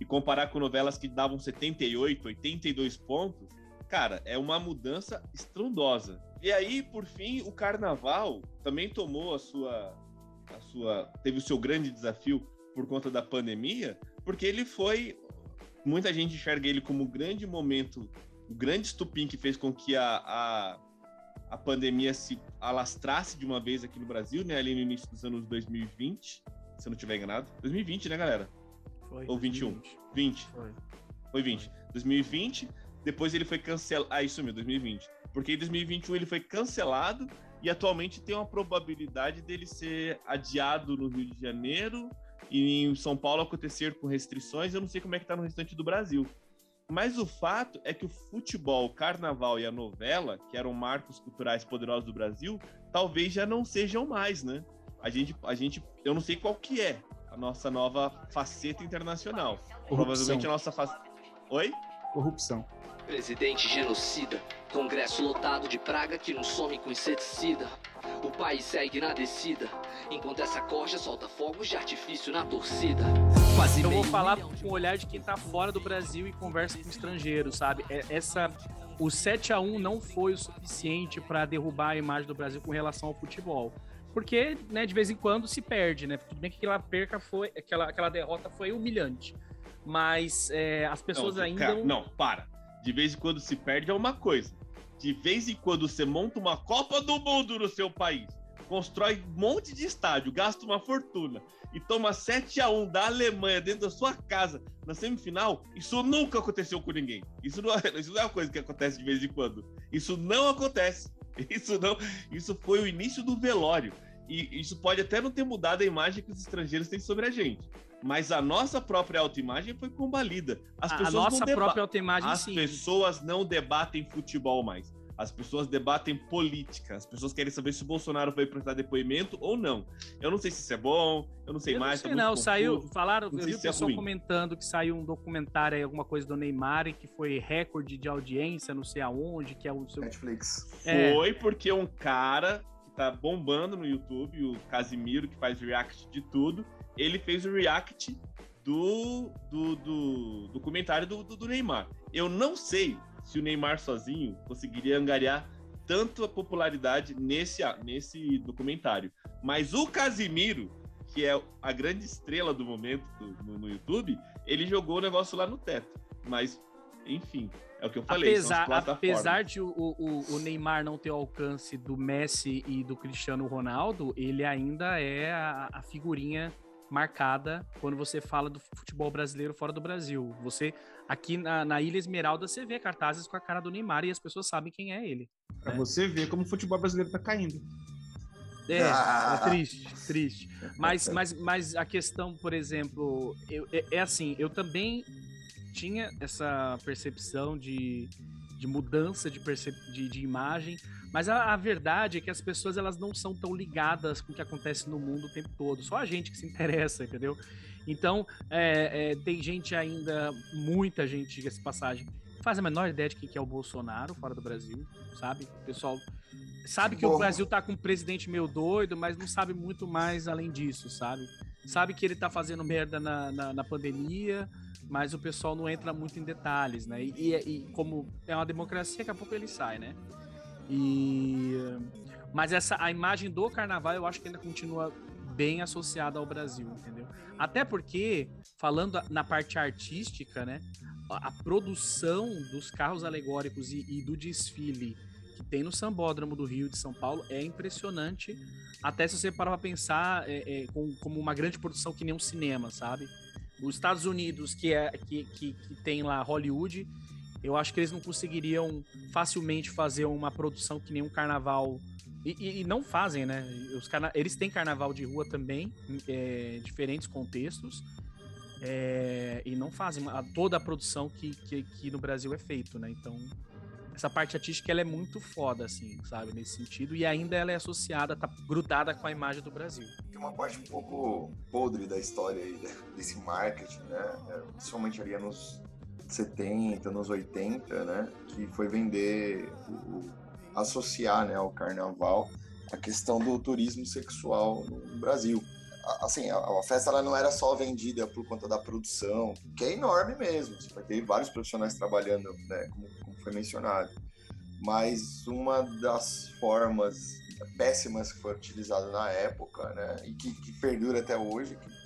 e comparar com novelas que davam 78, 82 pontos, cara, é uma mudança estrondosa. E aí, por fim, o carnaval também tomou a sua, a sua, teve o seu grande desafio por conta da pandemia, porque ele foi, muita gente enxerga ele como o grande momento, o grande estupim que fez com que a, a, a pandemia se alastrasse de uma vez aqui no Brasil, né, ali no início dos anos 2020, se eu não estiver enganado. 2020, né, galera?
Foi.
Ou 21.
2020.
20.
Foi.
Foi 20. 2020, depois ele foi cancelado. Ah, isso mesmo, 2020. Porque em 2021 ele foi cancelado e atualmente tem uma probabilidade dele ser adiado no Rio de Janeiro e em São Paulo acontecer com restrições. Eu não sei como é que tá no restante do Brasil. Mas o fato é que o futebol, o carnaval e a novela, que eram marcos culturais poderosos do Brasil, talvez já não sejam mais, né? A gente, a gente, eu não sei qual que é a nossa nova faceta internacional. Provavelmente a nossa faceta. Oi?
Corrupção.
Presidente genocida, congresso lotado de praga que não some com inseticida. O país segue na descida, enquanto essa corja solta fogos de artifício na torcida. Quase
Eu vou falar com o olhar de quem tá fora do Brasil e conversa com estrangeiros, sabe? É- Essa, o 7 a 1 não foi o suficiente para derrubar a imagem do Brasil com relação ao futebol. Porque, né, de vez em quando se perde, né? Tudo bem que aquela perca foi, aquela, aquela derrota foi humilhante. Mas é, as pessoas
não,
ainda.
cara, não, para. De vez em quando se perde é uma coisa. de vez em quando você monta uma Copa do Mundo no seu país, constrói um monte de estádio, gasta uma fortuna e toma 7 a 1 da Alemanha dentro da sua casa na semifinal, isso nunca aconteceu com ninguém. Isso não, é, isso não é uma coisa que acontece de vez em quando. Isso não acontece. Isso não, isso foi o início do velório. E isso pode até não ter mudado a imagem que os estrangeiros têm sobre a gente. Mas a nossa própria autoimagem foi combalida. As
A-
pessoas
a nossa
não
própria autoimagem,
As
sim.
pessoas não debatem futebol mais. As pessoas debatem política. As pessoas querem saber se o Bolsonaro vai prestar depoimento ou não. Eu não sei se isso é bom, eu não sei
Eu
mais.
não sei
tá
não, saiu, falaram,
Não
eu vi o
é
pessoal
ruim.
comentando que saiu um documentário aí, alguma coisa do Neymar, e que foi recorde de audiência, não sei aonde, que é o seu...
Netflix.
É.
Foi porque um cara que tá bombando no YouTube, o Casimiro, que faz react de tudo, ele fez o react do, do, do documentário do, do, do Neymar. Eu não sei se o Neymar sozinho conseguiria angariar tanto a popularidade nesse, nesse documentário. Mas o Casimiro, que é a grande estrela do momento do- no, no YouTube, ele jogou o negócio lá no teto. Mas, enfim, é o que eu falei.
Apesar, apesar de o, o, o Neymar não ter o alcance do Messi e do Cristiano Ronaldo, ele ainda é a, a figurinha marcada quando você fala do futebol brasileiro fora do Brasil. Você, aqui na, na Ilha Esmeralda, você vê cartazes com a cara do Neymar e as pessoas sabem quem é ele.
Pra você ver como o futebol brasileiro tá caindo.
É,
Ah.
é triste, triste. Mas, mas, mas a questão, por exemplo, eu- é, é assim, eu também tinha essa percepção de, de mudança de, percep de, de imagem, mas a, a verdade é que as pessoas elas não são tão ligadas com o que acontece no mundo o tempo todo. Só a gente que se interessa, entendeu? Então, é, é, tem gente ainda, muita gente, diga-se passagem, faz a menor ideia de quem que é o Bolsonaro fora do Brasil, sabe? O pessoal sabe que o
Bom.
Brasil tá com um presidente meio doido, mas não sabe muito mais além disso, sabe? Sabe que ele tá fazendo merda na, na, na pandemia, mas o pessoal não entra muito em detalhes, né? E, e- e como é uma democracia, daqui a pouco ele sai, né? E mas essa a imagem do carnaval eu acho que ainda continua bem associada ao Brasil, entendeu? Até porque falando na parte artística, né? A, produção dos carros alegóricos e, e do desfile que tem no Sambódromo do Rio de São Paulo é impressionante. Até se você parar pra pensar é, é, com- como uma grande produção que nem um cinema, sabe? Os Estados Unidos, que, é, que, que, que tem lá Hollywood, eu acho que eles não conseguiriam facilmente fazer uma produção que nem um carnaval. E, e- e não fazem, né? Os carna... Eles têm carnaval de rua também, em é, diferentes contextos. é, e não fazem a- toda a produção que, que, que no Brasil é feito, né? Então, essa parte artística ela é muito foda, assim, sabe? Nesse sentido. E ainda ela é associada, tá grudada com a imagem do Brasil.
Tem uma parte um pouco podre da história aí, né, desse marketing, né? É, Principalmente ali nos 70, nos 80, né? Que foi vender, o, associar né, ao carnaval a questão do turismo sexual no Brasil. Assim, a, a festa ela não era só vendida por conta da produção, que é enorme mesmo. Você vai ter vários profissionais trabalhando, né? Como, como foi mencionado. Mas uma das formas péssimas que foi utilizada na época, né? E que, que perdura até hoje, que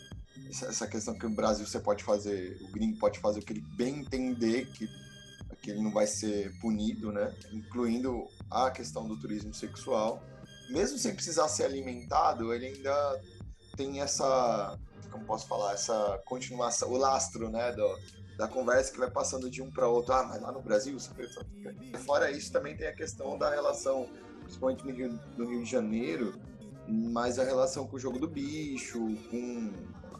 essa, questão que o Brasil você pode fazer, o gringo pode fazer o que ele bem entender que, que ele não vai ser punido, né? Incluindo a questão do turismo sexual. Mesmo sem precisar ser alimentado, ele ainda tem essa, como posso falar, essa continuação, o lastro, né? Do, da conversa que vai passando de um para outro. Ah, mas lá no Brasil, pensa- fora isso, também tem a questão da relação principalmente no Rio, no Rio de Janeiro, mas a relação com o jogo do bicho, com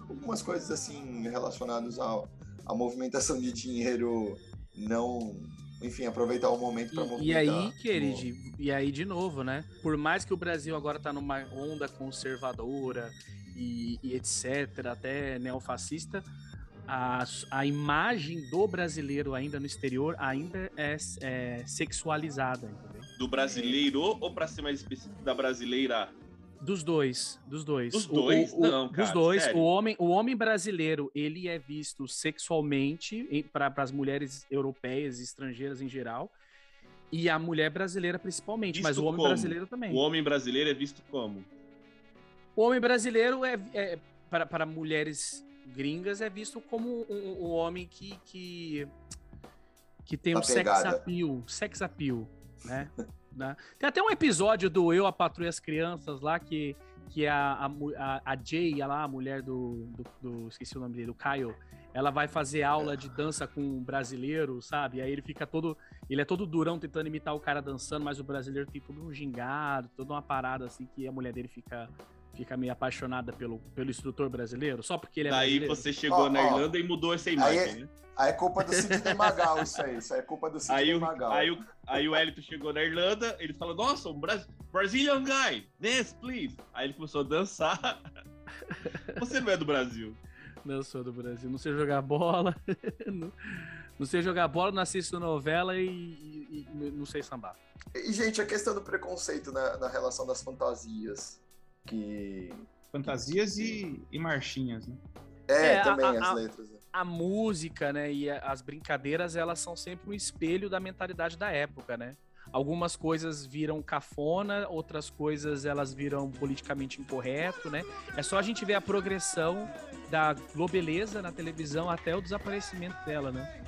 algumas coisas assim relacionadas ao, à movimentação de dinheiro, não, enfim, aproveitar o momento para
E,
movimentar.
e aí, Kennedy, e aí de novo, né? Por mais que o Brasil agora tá numa onda conservadora e, e etc., até neofascista, a, a imagem do brasileiro ainda no exterior ainda é, é sexualizada, entendeu?
Do brasileiro, ou pra ser mais específico, da brasileira?
Dos dois, dos dois.
Dos dois?
o- o-
Não,
Dos
cara,
dois.
sério?
O homem, o homem brasileiro, ele é visto sexualmente para as mulheres europeias e estrangeiras em geral. E a mulher brasileira principalmente, mas
Visto
o homem
como?
brasileiro também.
O homem brasileiro é visto como?
O homem brasileiro é, é para, para mulheres gringas é visto como um, um homem que que, que tem
Tá
um sex
pegada.
appeal, sex appeal. né? né? Tem até um episódio do Eu, a Patrulha as Crianças lá, que, que a, a, a Jay, lá, a mulher do, do, do, Esqueci o nome dele, do Kyle. Ela vai fazer aula de dança com um brasileiro, sabe? E aí ele fica todo. Ele é todo durão tentando imitar o cara dançando, mas o brasileiro tem todo um gingado, toda uma parada assim que a mulher dele fica fica meio apaixonada pelo, pelo instrutor brasileiro, só porque ele é
Daí
brasileiro.
você chegou na Irlanda e mudou essa imagem,
aí,
né?
Aí é culpa do Sidney Magal, isso aí. Isso aí é culpa do Sidney Magal.
Aí, o, aí o Elito chegou na Irlanda, ele falou, nossa, um Bras Brazilian guy, dance, please. Aí ele começou a dançar. Você não é do Brasil.
Não sou do Brasil. Não sei jogar bola. não, não sei jogar bola, não assisto novela e, e, e não sei sambar.
E, gente, a questão do preconceito na, na relação das fantasias. Que.
Fantasias e, e marchinhas, né?
É,
É, a-
também
a-
as
a-
letras. né?
A música, né, e a- as brincadeiras, elas são sempre um espelho da mentalidade da época, né? Algumas coisas viram cafona, outras coisas elas viram politicamente incorreto, né? É só a gente ver a progressão da globeleza na televisão até o desaparecimento dela, né?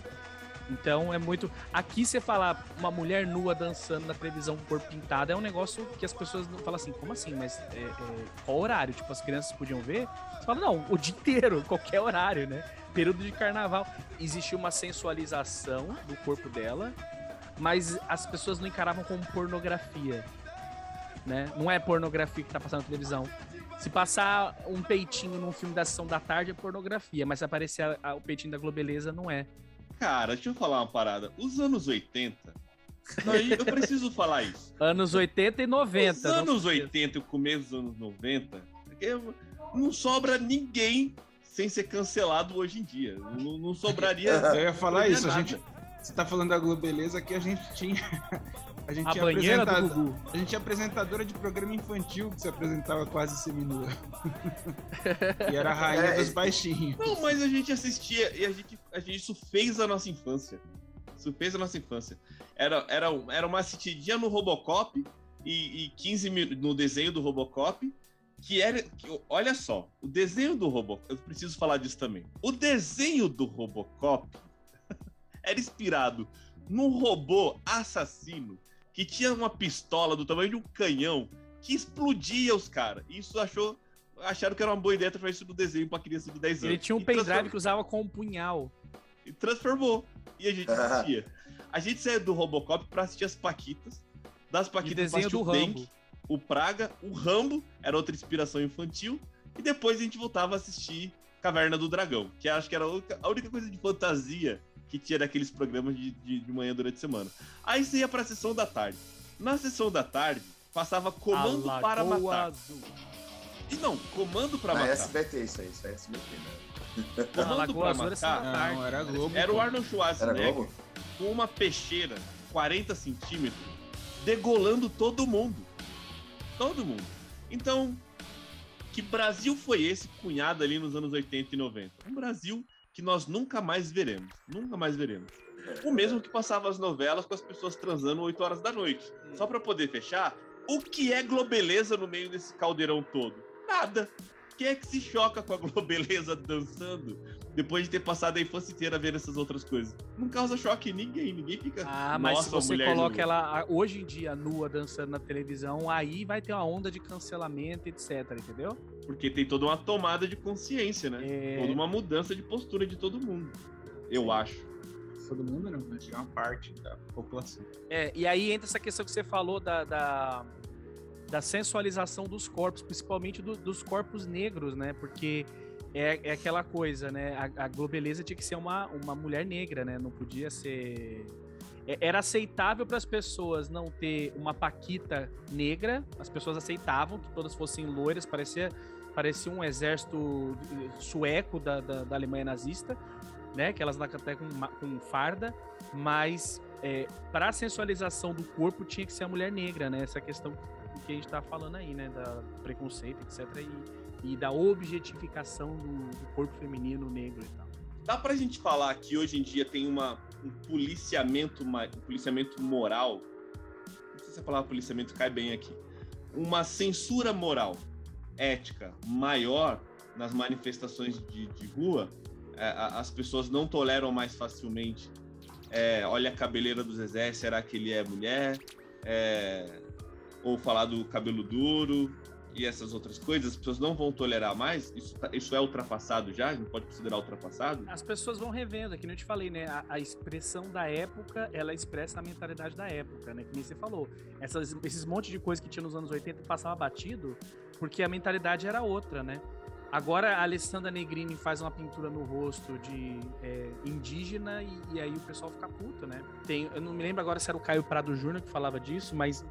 Então é muito. Aqui você falar uma mulher nua dançando na televisão com o corpo pintado é um negócio que as pessoas não falam assim, como assim? Mas é, é, qual horário? Tipo, as crianças podiam ver? Você fala, não, o dia inteiro, qualquer horário, né? Período de carnaval. Existe uma sensualização do corpo dela, mas as pessoas não encaravam como pornografia. Né? Não é pornografia que tá passando na televisão. Se passar um peitinho num filme da sessão da tarde é pornografia, mas se aparecer a- a- o peitinho da Globeleza, não é.
Cara, deixa eu falar uma parada. Os anos 80. Não, eu preciso falar isso.
Anos 80 e 90.
Os anos
se esqueça.
80 e o começo dos anos 90, porque não sobra ninguém sem ser cancelado hoje em dia. Não, não sobraria.
Eu ia falar isso, a gente. Você tá falando da Globeleza que a gente tinha. A gente
A
tinha
banheira do
apresentado-
Gugu.
A gente tinha apresentadora de programa infantil que se apresentava quase seminua. e era a rainha
É,
dos baixinhos.
Não, mas a gente assistia e a gente, a gente isso fez a nossa infância. Isso fez a nossa infância. Era, era, era uma assistidinha no Robocop e, e 15 mil no desenho do Robocop. Que era. que- olha só, o desenho do Robocop. Eu preciso falar disso também. O desenho do Robocop era inspirado num robô assassino que tinha uma pistola do tamanho de um canhão que explodia os caras. Isso achou. Acharam que era uma boa ideia transformar isso no desenho pra criança de 10 anos.
Ele tinha um
E
pendrive que usava como punhal.
e transformou. E a gente assistia. A gente saía do Robocop pra assistir as Paquitas. Das Paquitas pra
desenho
assistir
do
o
Rambo.
Denk, o Praga, o Rambo, era outra inspiração infantil. E depois a gente voltava a assistir Caverna do Dragão, que acho que era a única coisa de fantasia que tinha daqueles programas de, de, de manhã durante a semana. Aí você ia pra sessão da tarde. Na sessão da tarde, passava Comando
A
para Matar.
Azul.
E não, Comando para
é
Matar.
SBT isso aí, isso é SBT, né?
Comando para
Azul era
Matar.
Tarde.
Não, era Globo.
Era o. Arnold
Era
Schwarzenegger com uma peixeira 40 centímetros degolando todo mundo. Todo mundo. Então, que Brasil foi esse cunhado ali nos anos 80 e 90? Um Brasil que nós nunca mais veremos. Nunca mais veremos. O mesmo que passava as novelas com as pessoas transando 8 horas da noite. Só pra poder fechar, o que é globeleza no meio desse caldeirão todo? Nada. Quem é que se choca com a globeleza dançando depois de ter passado a infância inteira vendo essas outras coisas? Não causa choque em ninguém. Ninguém fica.
Ah, mas se
"Nossa,
você coloca
nua."
ela hoje em dia nua dançando na televisão, aí vai ter uma onda de cancelamento, etc, entendeu?
Porque tem toda uma tomada de consciência, né?
É.
Toda uma mudança de postura de todo mundo. Eu acho.
Todo mundo não, mas tinha uma parte da população.
É, e aí entra essa questão que você falou da, da, da sensualização dos corpos, principalmente do- dos corpos negros, né? Porque é, é aquela coisa, né? A, a Globeleza tinha que ser uma, uma mulher negra, né? Não podia ser. é- Era aceitável para as pessoas não ter uma paquita negra, as pessoas aceitavam que todas fossem loiras, parecia, parecia um exército eh, sueco da, da, da Alemanha nazista, né? Que elas até com, com farda, mas para a sensualização do corpo tinha que ser a mulher negra, né? Essa questão que a gente tá falando aí, né? Da preconceito, etc. E, e da objetificação do, do corpo feminino negro e tal.
Dá pra gente falar que hoje em dia tem uma, um policiamento, ma- um policiamento moral. Não sei se a palavra policiamento cai bem aqui. Uma censura moral, ética maior nas manifestações de, de rua. É, a- as pessoas não toleram mais facilmente. é, olha a cabeleira do Zezé, será que ele é mulher? é, ou falar do cabelo duro e essas outras coisas, as pessoas não vão tolerar mais? Isso, tá- isso é ultrapassado já? A gente pode considerar ultrapassado?
As pessoas vão revendo, é que nem eu te falei, né? A, a expressão da época, ela expressa a mentalidade da época, né? Que nem você falou. Essas, esses montes de coisa que tinha nos anos 80 passava batido, porque a mentalidade era outra, né? Agora a Alessandra Negrini faz uma pintura no rosto de é, indígena e, e aí o pessoal fica puto, né? Tem, eu não me lembro agora se era o Caio Prado Júnior que falava disso, mas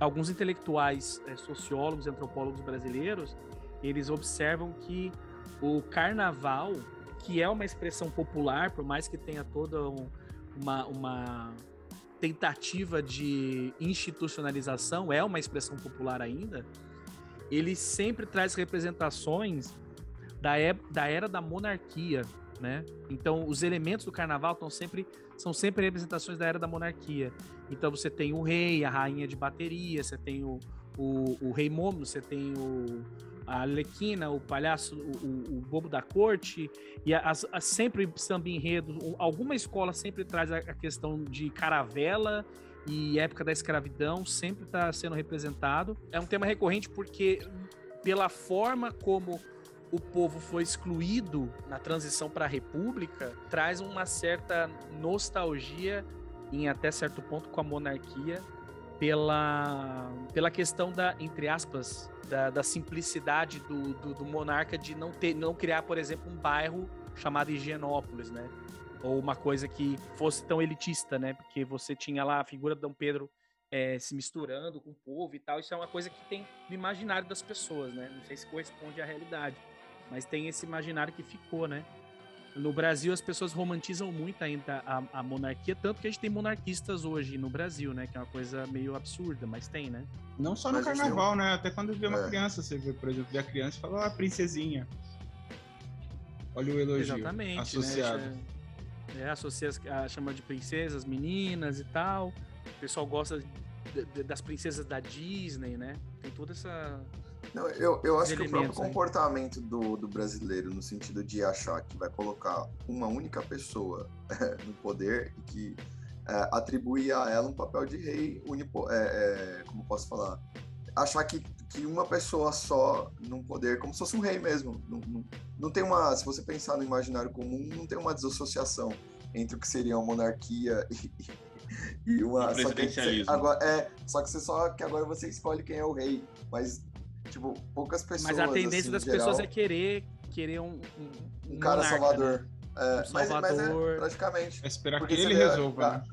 alguns intelectuais, é, sociólogos, antropólogos brasileiros, eles observam que o carnaval, que é uma expressão popular, por mais que tenha toda um- uma, uma tentativa de institucionalização, é uma expressão popular ainda, ele sempre traz representações da, da era da monarquia, né? Então, os elementos do carnaval estão sempre, são sempre representações da era da monarquia. Então, você tem o rei, a rainha de bateria, você tem o, o, o rei Momo, você tem o, a Arlequina, o palhaço, o, o- bobo da corte, e sempre samba enredo. Um- Alguma escola sempre traz a, a questão de caravela e época da escravidão, sempre está sendo representado. É um tema recorrente porque, pela forma como o povo foi excluído na transição para a república, traz uma certa nostalgia em até certo ponto com a monarquia pela, pela questão da, entre aspas, da, da simplicidade do, do, do monarca de não ter, não criar, por exemplo, um bairro chamado Higienópolis, né? Ou uma coisa que fosse tão elitista, né? Porque você tinha lá a figura de Dom Pedro eh, se misturando com o povo e tal. Isso é uma coisa que tem no imaginário das pessoas, né? Não sei se corresponde à realidade, mas tem esse imaginário que ficou, né? No Brasil, as pessoas romantizam muito ainda a, a monarquia, tanto que a gente tem monarquistas hoje no Brasil, né? Que é uma coisa meio absurda, mas tem, né?
Não só no
Mas, assim,
carnaval, né? Até quando vê uma
É.
criança, você vê, por exemplo, vê a criança e fala, ah, princesinha. Olha o elogio
Exatamente.
associado.
Né? É, associa, as- a- chama de princesas, meninas e tal. O pessoal gosta de- de- das princesas da Disney, né? Tem toda essa.
Não, eu, eu acho que o próprio comportamento do, do brasileiro, no sentido de achar que vai colocar uma única pessoa no poder e que é, atribui a ela um papel de rei unipo, é, é, como posso falar? Achar que, que uma pessoa só num poder, como se fosse um rei mesmo. Não, não, não tem uma. Se você pensar no imaginário comum, não tem uma desassociação entre o que seria uma monarquia e, e uma.
E
só que você- agora, é, só que você só que agora você escolhe quem é o rei. Mas, tipo, poucas pessoas.
Mas a tendência
assim,
das
geral,
pessoas é querer, querer um, um,
um cara
monarca,
salvador.
né?
É,
Um
mas, mas
salvador.
é praticamente.
É esperar
Porque
que ele resolva,
tá,
né?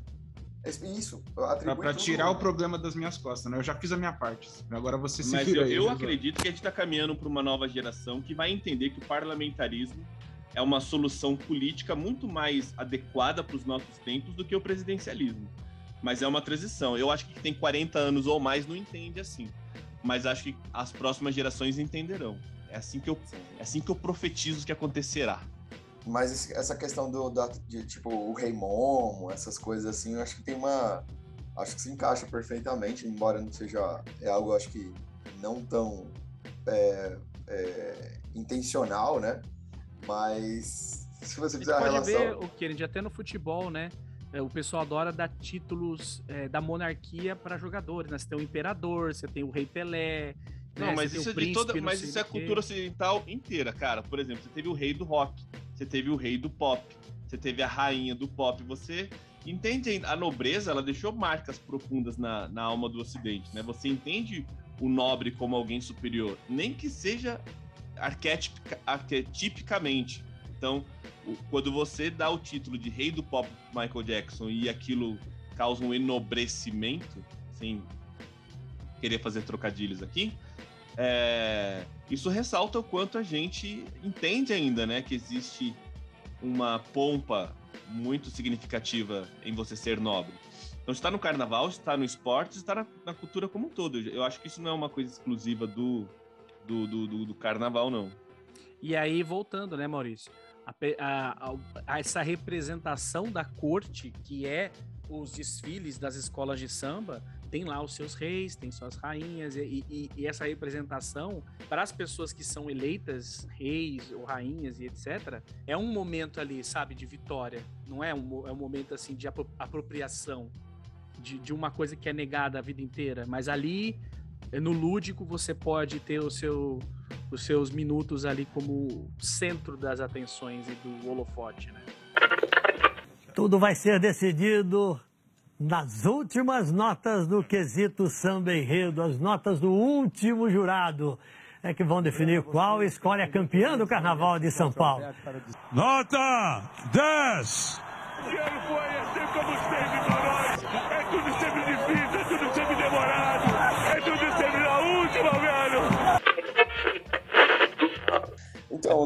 Isso, tudo-
tirar o problema das minhas costas, né? Eu já fiz a minha parte. Agora você se
Mas
vira
eu,
aí.
eu acredito que a gente está caminhando para uma nova geração que vai entender que o parlamentarismo é uma solução política muito mais adequada para os nossos tempos do que o presidencialismo. Mas é uma transição. Eu acho que quem tem 40 anos ou mais não entende assim. Mas acho que as próximas gerações entenderão. É assim que eu, é assim que eu profetizo que acontecerá.
Mas essa questão do, da, de, tipo, o Rei Momo, essas coisas assim, eu acho que tem uma. Acho que se encaixa perfeitamente, embora não seja. É algo, acho que, não tão é, é, intencional, né? Mas se você
A gente
fizer a
pode
relação.
ver o que? A gente até no futebol, né? É, O pessoal adora dar títulos é, da monarquia para jogadores, né? Você tem o imperador, você tem o rei Pelé.
Não,
né?
mas isso é
príncipe,
toda, mas isso é a cultura ocidental inteira, cara. Por exemplo, você teve o rei do rock, você teve o rei do pop, você teve a rainha do pop. Você entende a nobreza? Ela deixou marcas profundas na, na alma do Ocidente, né? Você entende o nobre como alguém superior, nem que seja arquetipica- arquetipicamente. Então, quando você dá o título de rei do pop Michael Jackson e aquilo causa um enobrecimento, sem querer fazer trocadilhos aqui, é, isso ressalta o quanto a gente entende ainda, né, que existe uma pompa muito significativa em você ser nobre. Então, está no carnaval, está no esporte, está na, na cultura como um todo. Eu acho que isso não é uma coisa exclusiva do, do, do, do- do carnaval, não.
E aí, voltando, né, Maurício? A a- a- essa representação da corte, que é os desfiles das escolas de samba, tem lá os seus reis, tem suas rainhas, e, e- e essa representação, para as pessoas que são eleitas reis ou rainhas e etc., é um momento ali, sabe, de vitória. Não é um, é um momento assim de apro- apropriação. de, de uma coisa que é negada a vida inteira. Mas ali, no lúdico, você pode ter o seu, os seus minutos ali como centro das atenções e do holofote, né?
Tudo vai ser decidido nas últimas notas do quesito samba enredo, as notas do último jurado é que vão definir qual escolhe a campeã do Carnaval de São Paulo.
Nota 10!
Dinheiro foi assim como sempre para nós.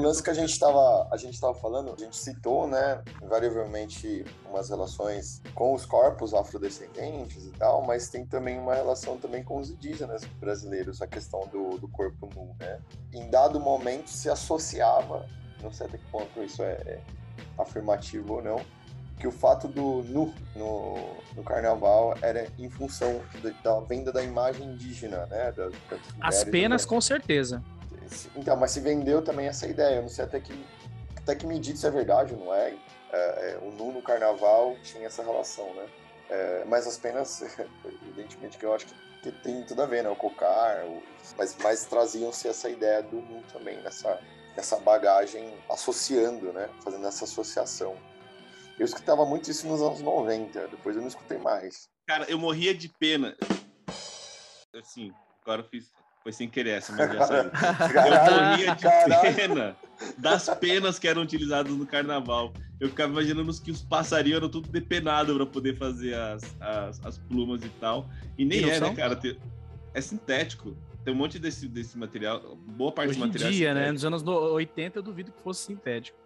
Lance que a gente estava a gente tava falando, a gente citou, né, invariavelmente umas relações com os corpos afrodescendentes e tal, mas tem também uma relação também com os indígenas brasileiros, a questão do, do corpo nu, né? Em dado momento se associava, não sei até que ponto isso é, é afirmativo ou não, que o fato do nu no, no carnaval era em função da, da venda da imagem indígena, né? Das, das
As penas, com certeza.
Então, mas se vendeu também essa ideia. Eu não sei até que, até que medida isso é verdade ou não é. é, é o nu no carnaval tinha essa relação, né? É, mas as penas, evidentemente que eu acho que, que, tem tudo a ver, né? O cocar, o, mas, mas traziam-se essa ideia do nu também, nessa, nessa bagagem, associando, né? Fazendo essa associação. Eu escutava muito isso nos anos 90, depois eu não escutei mais.
Cara, eu morria de pena. Assim, agora eu fiz foi sem querer essa, mas já saiu. Eu morria de Caralho. pena das penas que eram utilizadas no carnaval. Eu ficava imaginando que os passarinhos eram tudo depenado para poder fazer as, as, as, plumas e tal. E nem é, né, cara? É sintético. Tem um monte desse, desse material. Boa parte
Hoje
do material.
Hoje em é dia, é né? Nos anos 80, eu duvido que fosse sintético.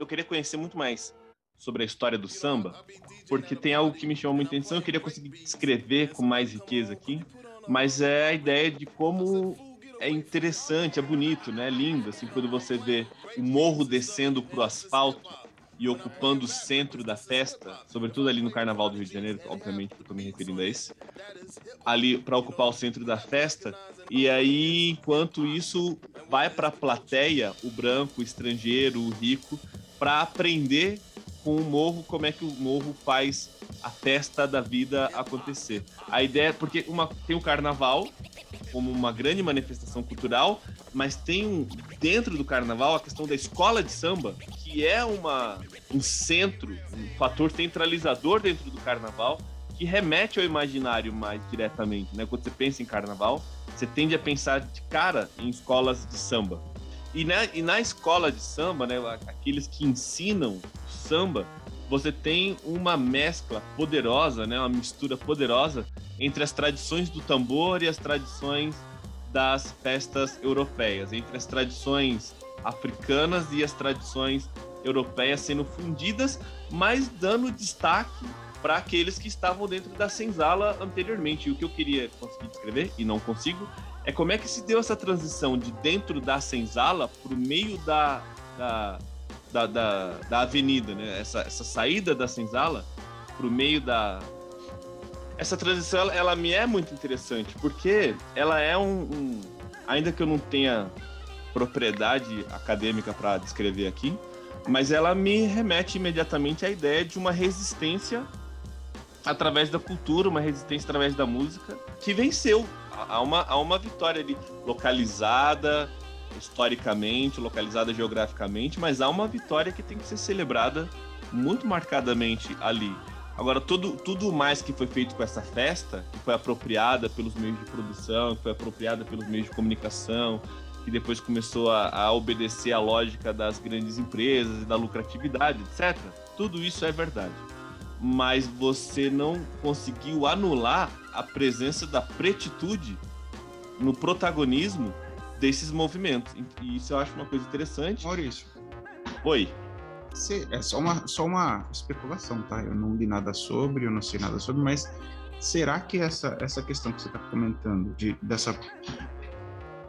Eu queria conhecer muito mais sobre a história do samba, porque tem algo que me chamou muita atenção. Eu queria conseguir descrever com mais riqueza aqui mas é a ideia de como é interessante, é bonito, né? É lindo, assim, quando você vê o morro descendo pro asfalto e ocupando o centro da festa, sobretudo ali no Carnaval do Rio de Janeiro, obviamente eu tô me referindo a esse, ali para ocupar o centro da festa, e aí enquanto isso vai para a plateia, o branco, o estrangeiro, o rico, para aprender com o morro como é que o morro faz a festa da vida acontecer. A ideia, porque uma, tem o carnaval como uma grande manifestação cultural, mas tem dentro do carnaval a questão da escola de samba, que é uma, um centro, um fator centralizador dentro do carnaval, que remete ao imaginário mais diretamente. Né? Quando você pensa em carnaval, você tende a pensar de cara em escolas de samba. E na, e na escola de samba, né, aqueles que ensinam samba, você tem uma mescla poderosa, né, uma mistura poderosa entre as tradições do tambor e as tradições das festas europeias, entre as tradições africanas e as tradições europeias sendo fundidas, mas dando destaque para aqueles que estavam dentro da senzala anteriormente. E o que eu queria conseguir descrever, e não consigo, é como é que se deu essa transição de dentro da senzala para o meio da, da da, da, da avenida, né? Essa, essa saída da senzala para o meio da. Essa transição ela, ela, me é muito interessante porque ela é um, um ainda que eu não tenha propriedade acadêmica para descrever aqui, mas ela me remete imediatamente à ideia de uma resistência através da cultura, uma resistência através da música que venceu. Há uma, há uma vitória ali localizada, historicamente, localizada geograficamente, mas há uma vitória que tem que ser celebrada muito marcadamente ali. Agora, tudo, tudo mais que foi feito com essa festa, que foi apropriada pelos meios de produção, que foi apropriada pelos meios de comunicação, que depois começou a, a obedecer à lógica das grandes empresas e da lucratividade, etc. Tudo isso é verdade. Mas você não conseguiu anular a presença da pretitude no protagonismo desses movimentos. E isso eu acho uma coisa interessante.
Maurício.
Oi.
É só uma, só uma especulação, tá? Eu não li nada sobre, eu não sei nada sobre, mas será que essa, essa questão que você está comentando, de, dessa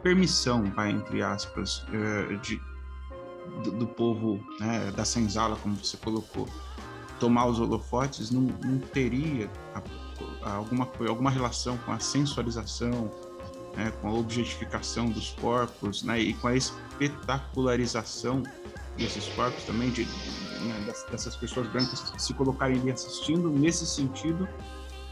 permissão, vai, entre aspas, eh, de, do, do povo né, da senzala, como você colocou, tomar os holofotes, não, não teria alguma, alguma relação com a sensualização, né, com a objetificação dos corpos né, e com a espetacularização desses corpos também, de, né, dessas pessoas brancas se colocarem ali assistindo nesse sentido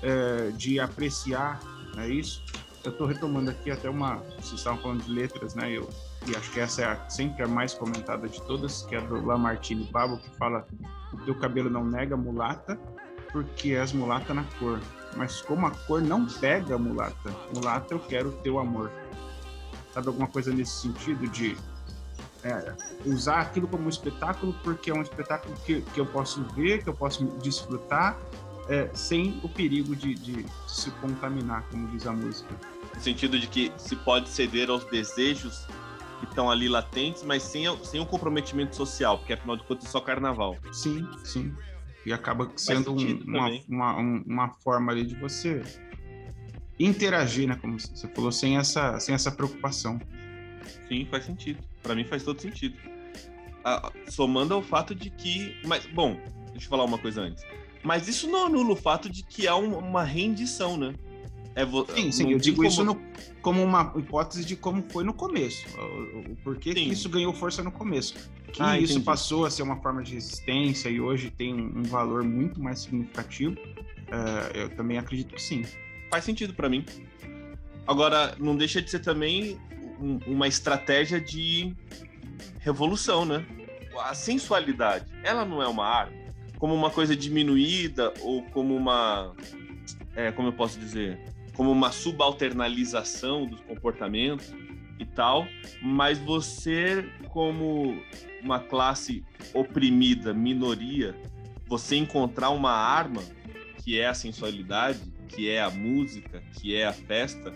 é, de apreciar né, isso. Eu estou retomando aqui até uma. Vocês estavam falando de letras, né? Eu, e acho que essa é a, sempre a mais comentada de todas, que é a do Lamartine Pablo, que fala: O teu cabelo não nega mulata, porque és mulata na cor. Mas como a cor não pega mulata, mulata eu quero o teu amor. Sabe alguma coisa nesse sentido de é, usar aquilo como um espetáculo, porque é um espetáculo que, que eu posso ver, que eu posso desfrutar, é, sem o perigo de, de, se contaminar, como diz a música.
No sentido de que se pode ceder aos desejos que estão ali latentes, mas sem, sem um comprometimento social, porque afinal de contas é só carnaval.
Sim, sim. E acaba sendo um, uma, uma, uma, forma ali de você interagir, né? Como você falou, sem essa, sem essa preocupação.
Sim, faz sentido. Para mim faz todo sentido. Ah, somando ao fato de que. Mas, bom, deixa eu falar uma coisa antes. Mas isso não anula o fato de que há uma rendição, né?
É vo... Sim, sim, eu digo como... isso no, como uma hipótese de como foi no começo. O, o porquê que isso ganhou força no começo. Que ah, isso entendi. passou a ser uma forma de resistência e hoje tem um valor muito mais significativo. Uh, eu também acredito que sim.
Faz sentido para mim. Agora, não deixa de ser também um, uma estratégia de revolução, né? A sensualidade, ela não é uma arma como uma coisa diminuída ou como uma, é, como eu posso dizer, como uma subalternalização dos comportamentos e tal, mas você como uma classe oprimida, minoria, você encontrar uma arma que é a sensualidade, que é a música, que é a festa,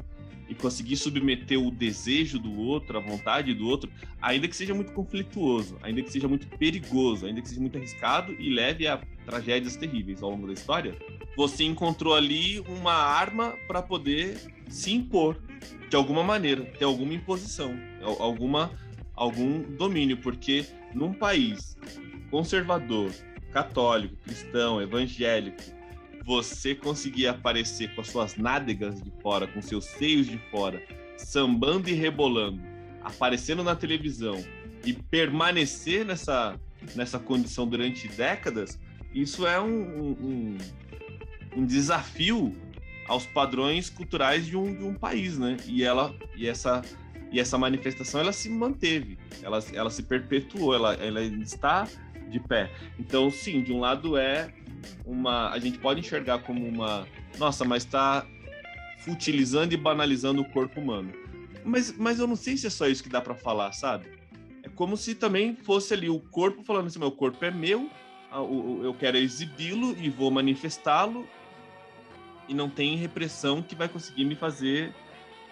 e conseguir submeter o desejo do outro, a vontade do outro, ainda que seja muito conflituoso, ainda que seja muito perigoso, ainda que seja muito arriscado e leve a tragédias terríveis ao longo da história, você encontrou ali uma arma para poder se impor de alguma maneira, ter alguma imposição, alguma algum domínio, porque num país conservador, católico, cristão, evangélico, você conseguir aparecer com as suas nádegas de fora, com seus seios de fora, sambando e rebolando, aparecendo na televisão e permanecer nessa, nessa condição durante décadas, isso é um, um, um desafio aos padrões culturais de um, de um país, né? E ela e essa e essa manifestação ela se manteve, ela, ela se perpetuou, ela, ela está de pé. Então, sim, de um lado é uma. A gente pode enxergar como uma. Nossa, mas está futilizando e banalizando o corpo humano. Mas, mas eu não sei se é só isso que dá para falar, sabe? É como se também fosse ali o corpo falando assim: meu corpo é meu, eu quero exibi-lo e vou manifestá-lo, e não tem repressão que vai conseguir me fazer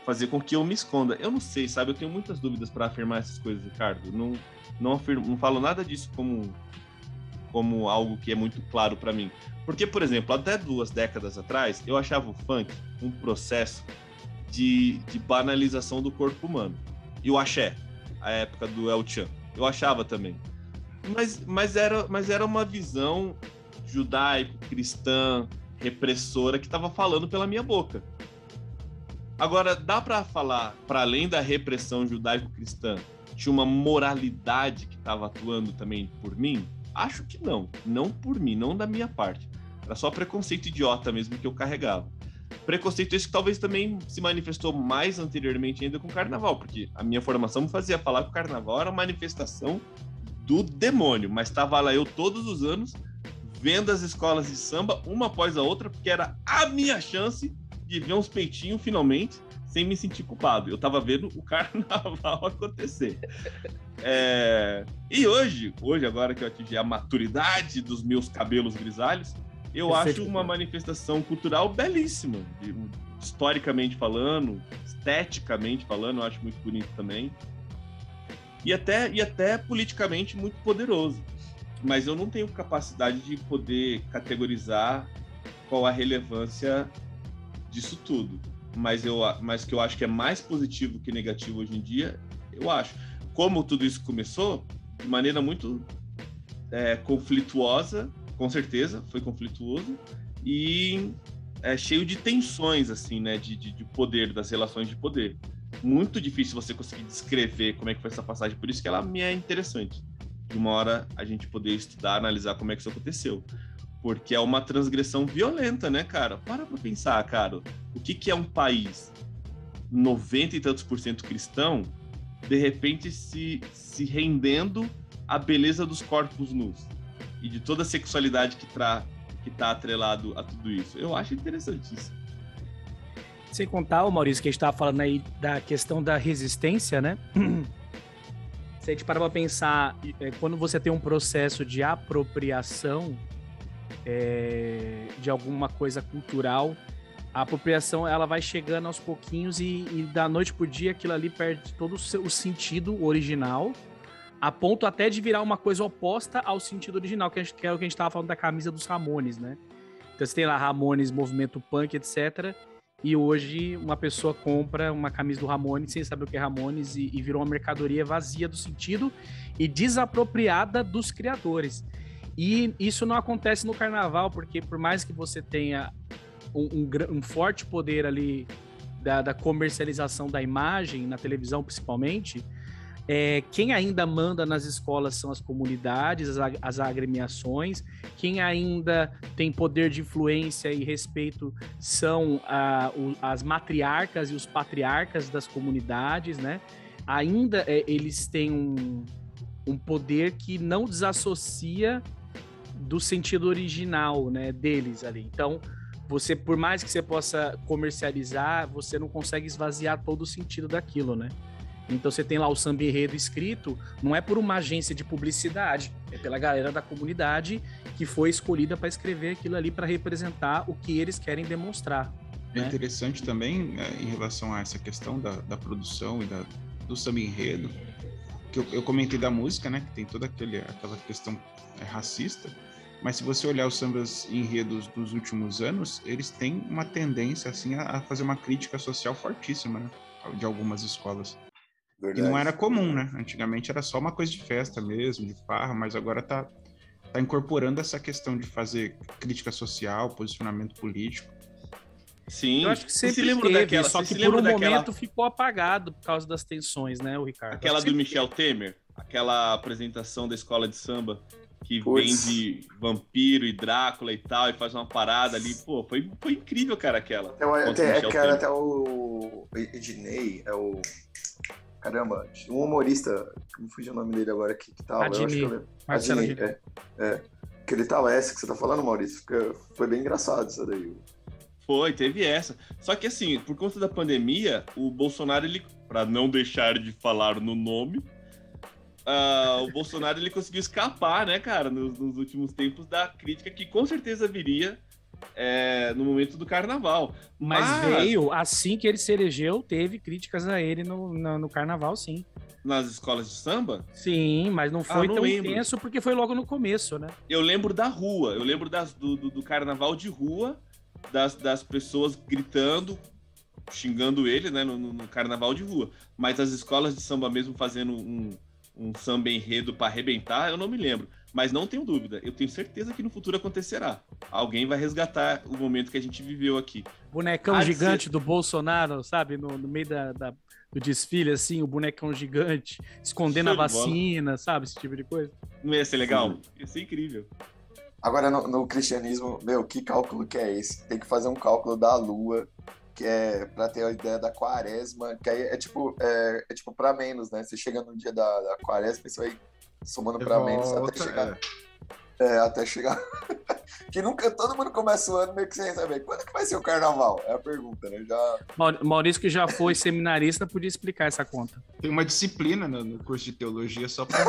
fazer com que eu me esconda. Eu não sei, sabe? Eu tenho muitas dúvidas para afirmar essas coisas, Ricardo. Não, não, afirmo, não falo nada disso como como algo que é muito claro para mim. Porque, por exemplo, até duas décadas atrás, eu achava o funk um processo de, de banalização do corpo humano. E o axé, a época do El Chan, eu achava também. Mas, mas, era, mas era uma visão judaico-cristã, repressora, que estava falando pela minha boca. Agora, dá para falar, para além da repressão judaico-cristã, tinha uma moralidade que estava atuando também por mim? Acho que não. Não por mim, não da minha parte. Era só preconceito idiota mesmo que eu carregava. Preconceito esse que talvez também se manifestou mais anteriormente ainda com o carnaval, porque a minha formação me fazia falar que o carnaval era uma manifestação do demônio, mas estava lá eu todos os anos vendo as escolas de samba uma após a outra, porque era a minha chance de ver uns peitinhos finalmente sem me sentir culpado. Eu tava vendo o carnaval acontecer. É... E hoje, hoje agora que eu atingi a maturidade dos meus cabelos grisalhos, eu acho uma manifestação cultural belíssima, historicamente falando, esteticamente falando, eu acho muito bonito também. E até, e até politicamente muito poderoso. Mas eu não tenho capacidade de poder categorizar qual a relevância disso tudo mas, eu, mas que eu acho que é mais positivo que negativo hoje em dia, eu acho. Como tudo isso começou, de maneira muito é, conflituosa, com certeza, foi conflituoso, e é cheio de tensões, assim, né, de, de, de poder, das relações de poder. Muito difícil você conseguir descrever como é que foi essa passagem, por isso que ela me é interessante. de uma hora a gente poder estudar, analisar como é que isso aconteceu. Porque é uma transgressão violenta, né, cara? Para pra pensar, cara. O que, que é um país 90 e tantos por cento cristão, de repente se, se rendendo à beleza dos corpos nus e de toda a sexualidade que, tra, que tá atrelado a tudo isso. Eu acho interessantíssimo.
Sem contar, o Maurício, que a gente estava falando aí da questão da resistência, né? Se a gente parar para pensar, é, quando você tem um processo de apropriação é, de alguma coisa cultural, a apropriação ela vai chegando aos pouquinhos e, e da noite pro dia aquilo ali perde todo o, seu, o sentido original, a ponto até de virar uma coisa oposta ao sentido original, que, gente, que é o que a gente estava falando da camisa dos Ramones, né? Então você tem lá Ramones, movimento punk, etc. E hoje uma pessoa compra uma camisa do Ramones sem saber o que é Ramones e, e virou uma mercadoria vazia do sentido e desapropriada dos criadores. E isso não acontece no carnaval, porque por mais que você tenha um, um, um forte poder ali da, da, comercialização da imagem, na televisão principalmente, é, quem ainda manda nas escolas são as comunidades, as, as agremiações, quem ainda tem poder de influência e respeito são o, as matriarcas e os patriarcas das comunidades, né? Ainda é, eles têm um, um poder que não desassocia do sentido original, né, deles ali. Então, você, por mais que você possa comercializar, você não consegue esvaziar todo o sentido daquilo, né? Então você tem lá o samba enredo escrito, não é por uma agência de publicidade, é pela galera da comunidade que foi escolhida para escrever aquilo ali para representar o que eles querem demonstrar.
É né? interessante também né, em relação a essa questão da, da produção e da, do samba enredo, que eu, eu, comentei da música, né, que tem toda aquele, aquela questão é, racista, mas se você olhar os sambas enredos dos últimos anos, eles têm uma tendência assim a, fazer uma crítica social fortíssima, né, de algumas escolas. Verdade. E não era comum, né? Antigamente era só uma coisa de festa mesmo, de farra, mas agora tá, tá incorporando essa questão de fazer crítica social, posicionamento político.
Sim. Eu acho que sempre se lembra teve, daquela, só que por um daquela... momento ficou apagado por causa das tensões, né, o Ricardo?
Aquela do Michel Temer, aquela apresentação da escola de samba que Puts. vende vampiro e Drácula e tal, e faz uma parada ali. Pô, foi, foi incrível, cara, aquela.
É, até, é, cara, até o Ednei, é o Caramba, um humorista, não fugiu o nome dele agora aqui, que tava.
Adini. Eu acho que
Adini, é, é. Que ele tava essa que você tá falando, Maurício. Foi bem engraçado isso daí.
Foi, teve essa. Só que assim, por conta da pandemia, o Bolsonaro, ele, para não deixar de falar no nome, uh, o Bolsonaro ele conseguiu escapar, né, cara, nos, nos últimos tempos da crítica que com certeza viria é, no momento do carnaval.
Mas, Mas, veio, assim que ele se elegeu, teve críticas a ele no, no, no, carnaval, sim.
Nas escolas de samba?
Sim, mas não foi ah, não tão lembro. intenso porque foi logo no começo, né?
Eu lembro da rua, eu lembro das, do, do, do carnaval de rua, das, das pessoas gritando, xingando ele, né, no, no, carnaval de rua. Mas as escolas de samba mesmo fazendo um, um samba enredo para arrebentar, eu não me lembro. Mas não tenho dúvida, eu tenho certeza que no futuro acontecerá. Alguém vai resgatar o momento que a gente viveu aqui.
Bonecão gigante ser... do Bolsonaro, sabe? No, no meio da, da, do desfile, assim, o bonecão gigante, escondendo a vacina, sabe? Esse tipo de coisa.
Não ia ser legal? Sim. Ia ser incrível.
Agora, no, no, cristianismo, meu, que cálculo que é esse? Tem que fazer um cálculo da lua, que é para ter a ideia da quaresma, que aí é tipo, é, é tipo para menos, né? Você chega no dia da, da quaresma e você vai somando para menos até chegar. É. é até chegar. que nunca todo mundo começa o ano meio que sem saber. Quando é que vai ser o carnaval? É a pergunta, né? Já...
Maurício, que já foi seminarista, podia explicar essa conta.
Tem uma disciplina no, no curso de teologia só para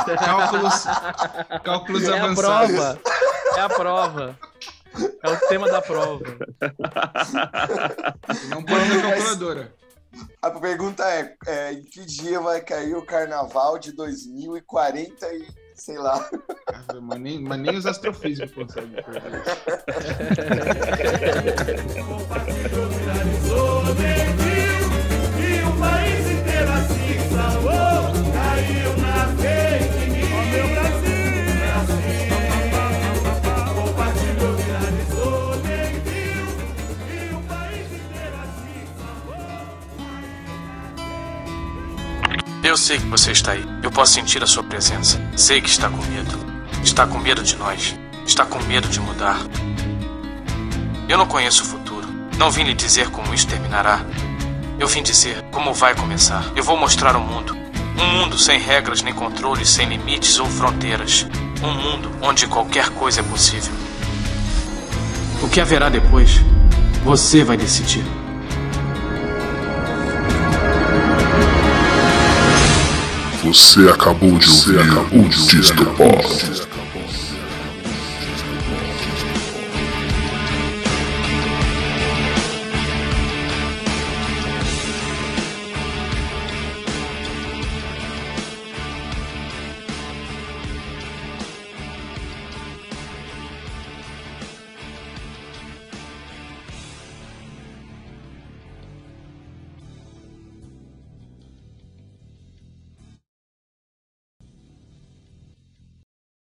cálculos, cálculos
é
avançados.
A prova. É a prova. É o tema da prova.
Não pode ser calculadora.
A pergunta é, é, em que dia vai cair o carnaval de 2040 e sei lá.
mas, nem, mas nem os astrofísicos conseguem perder E o país inteiro assim caiu na fake
sei que você está aí. Eu posso sentir a sua presença. Sei que está com medo. Está com medo de nós. Está com medo de mudar. Eu não conheço o futuro. Não vim lhe dizer como isso terminará. Eu vim dizer como vai começar. Eu vou mostrar o mundo. Um mundo sem regras nem controles, sem limites ou fronteiras. Um mundo onde qualquer coisa é possível. O que haverá depois, você vai decidir.
Você acabou de ouvir o Distopod.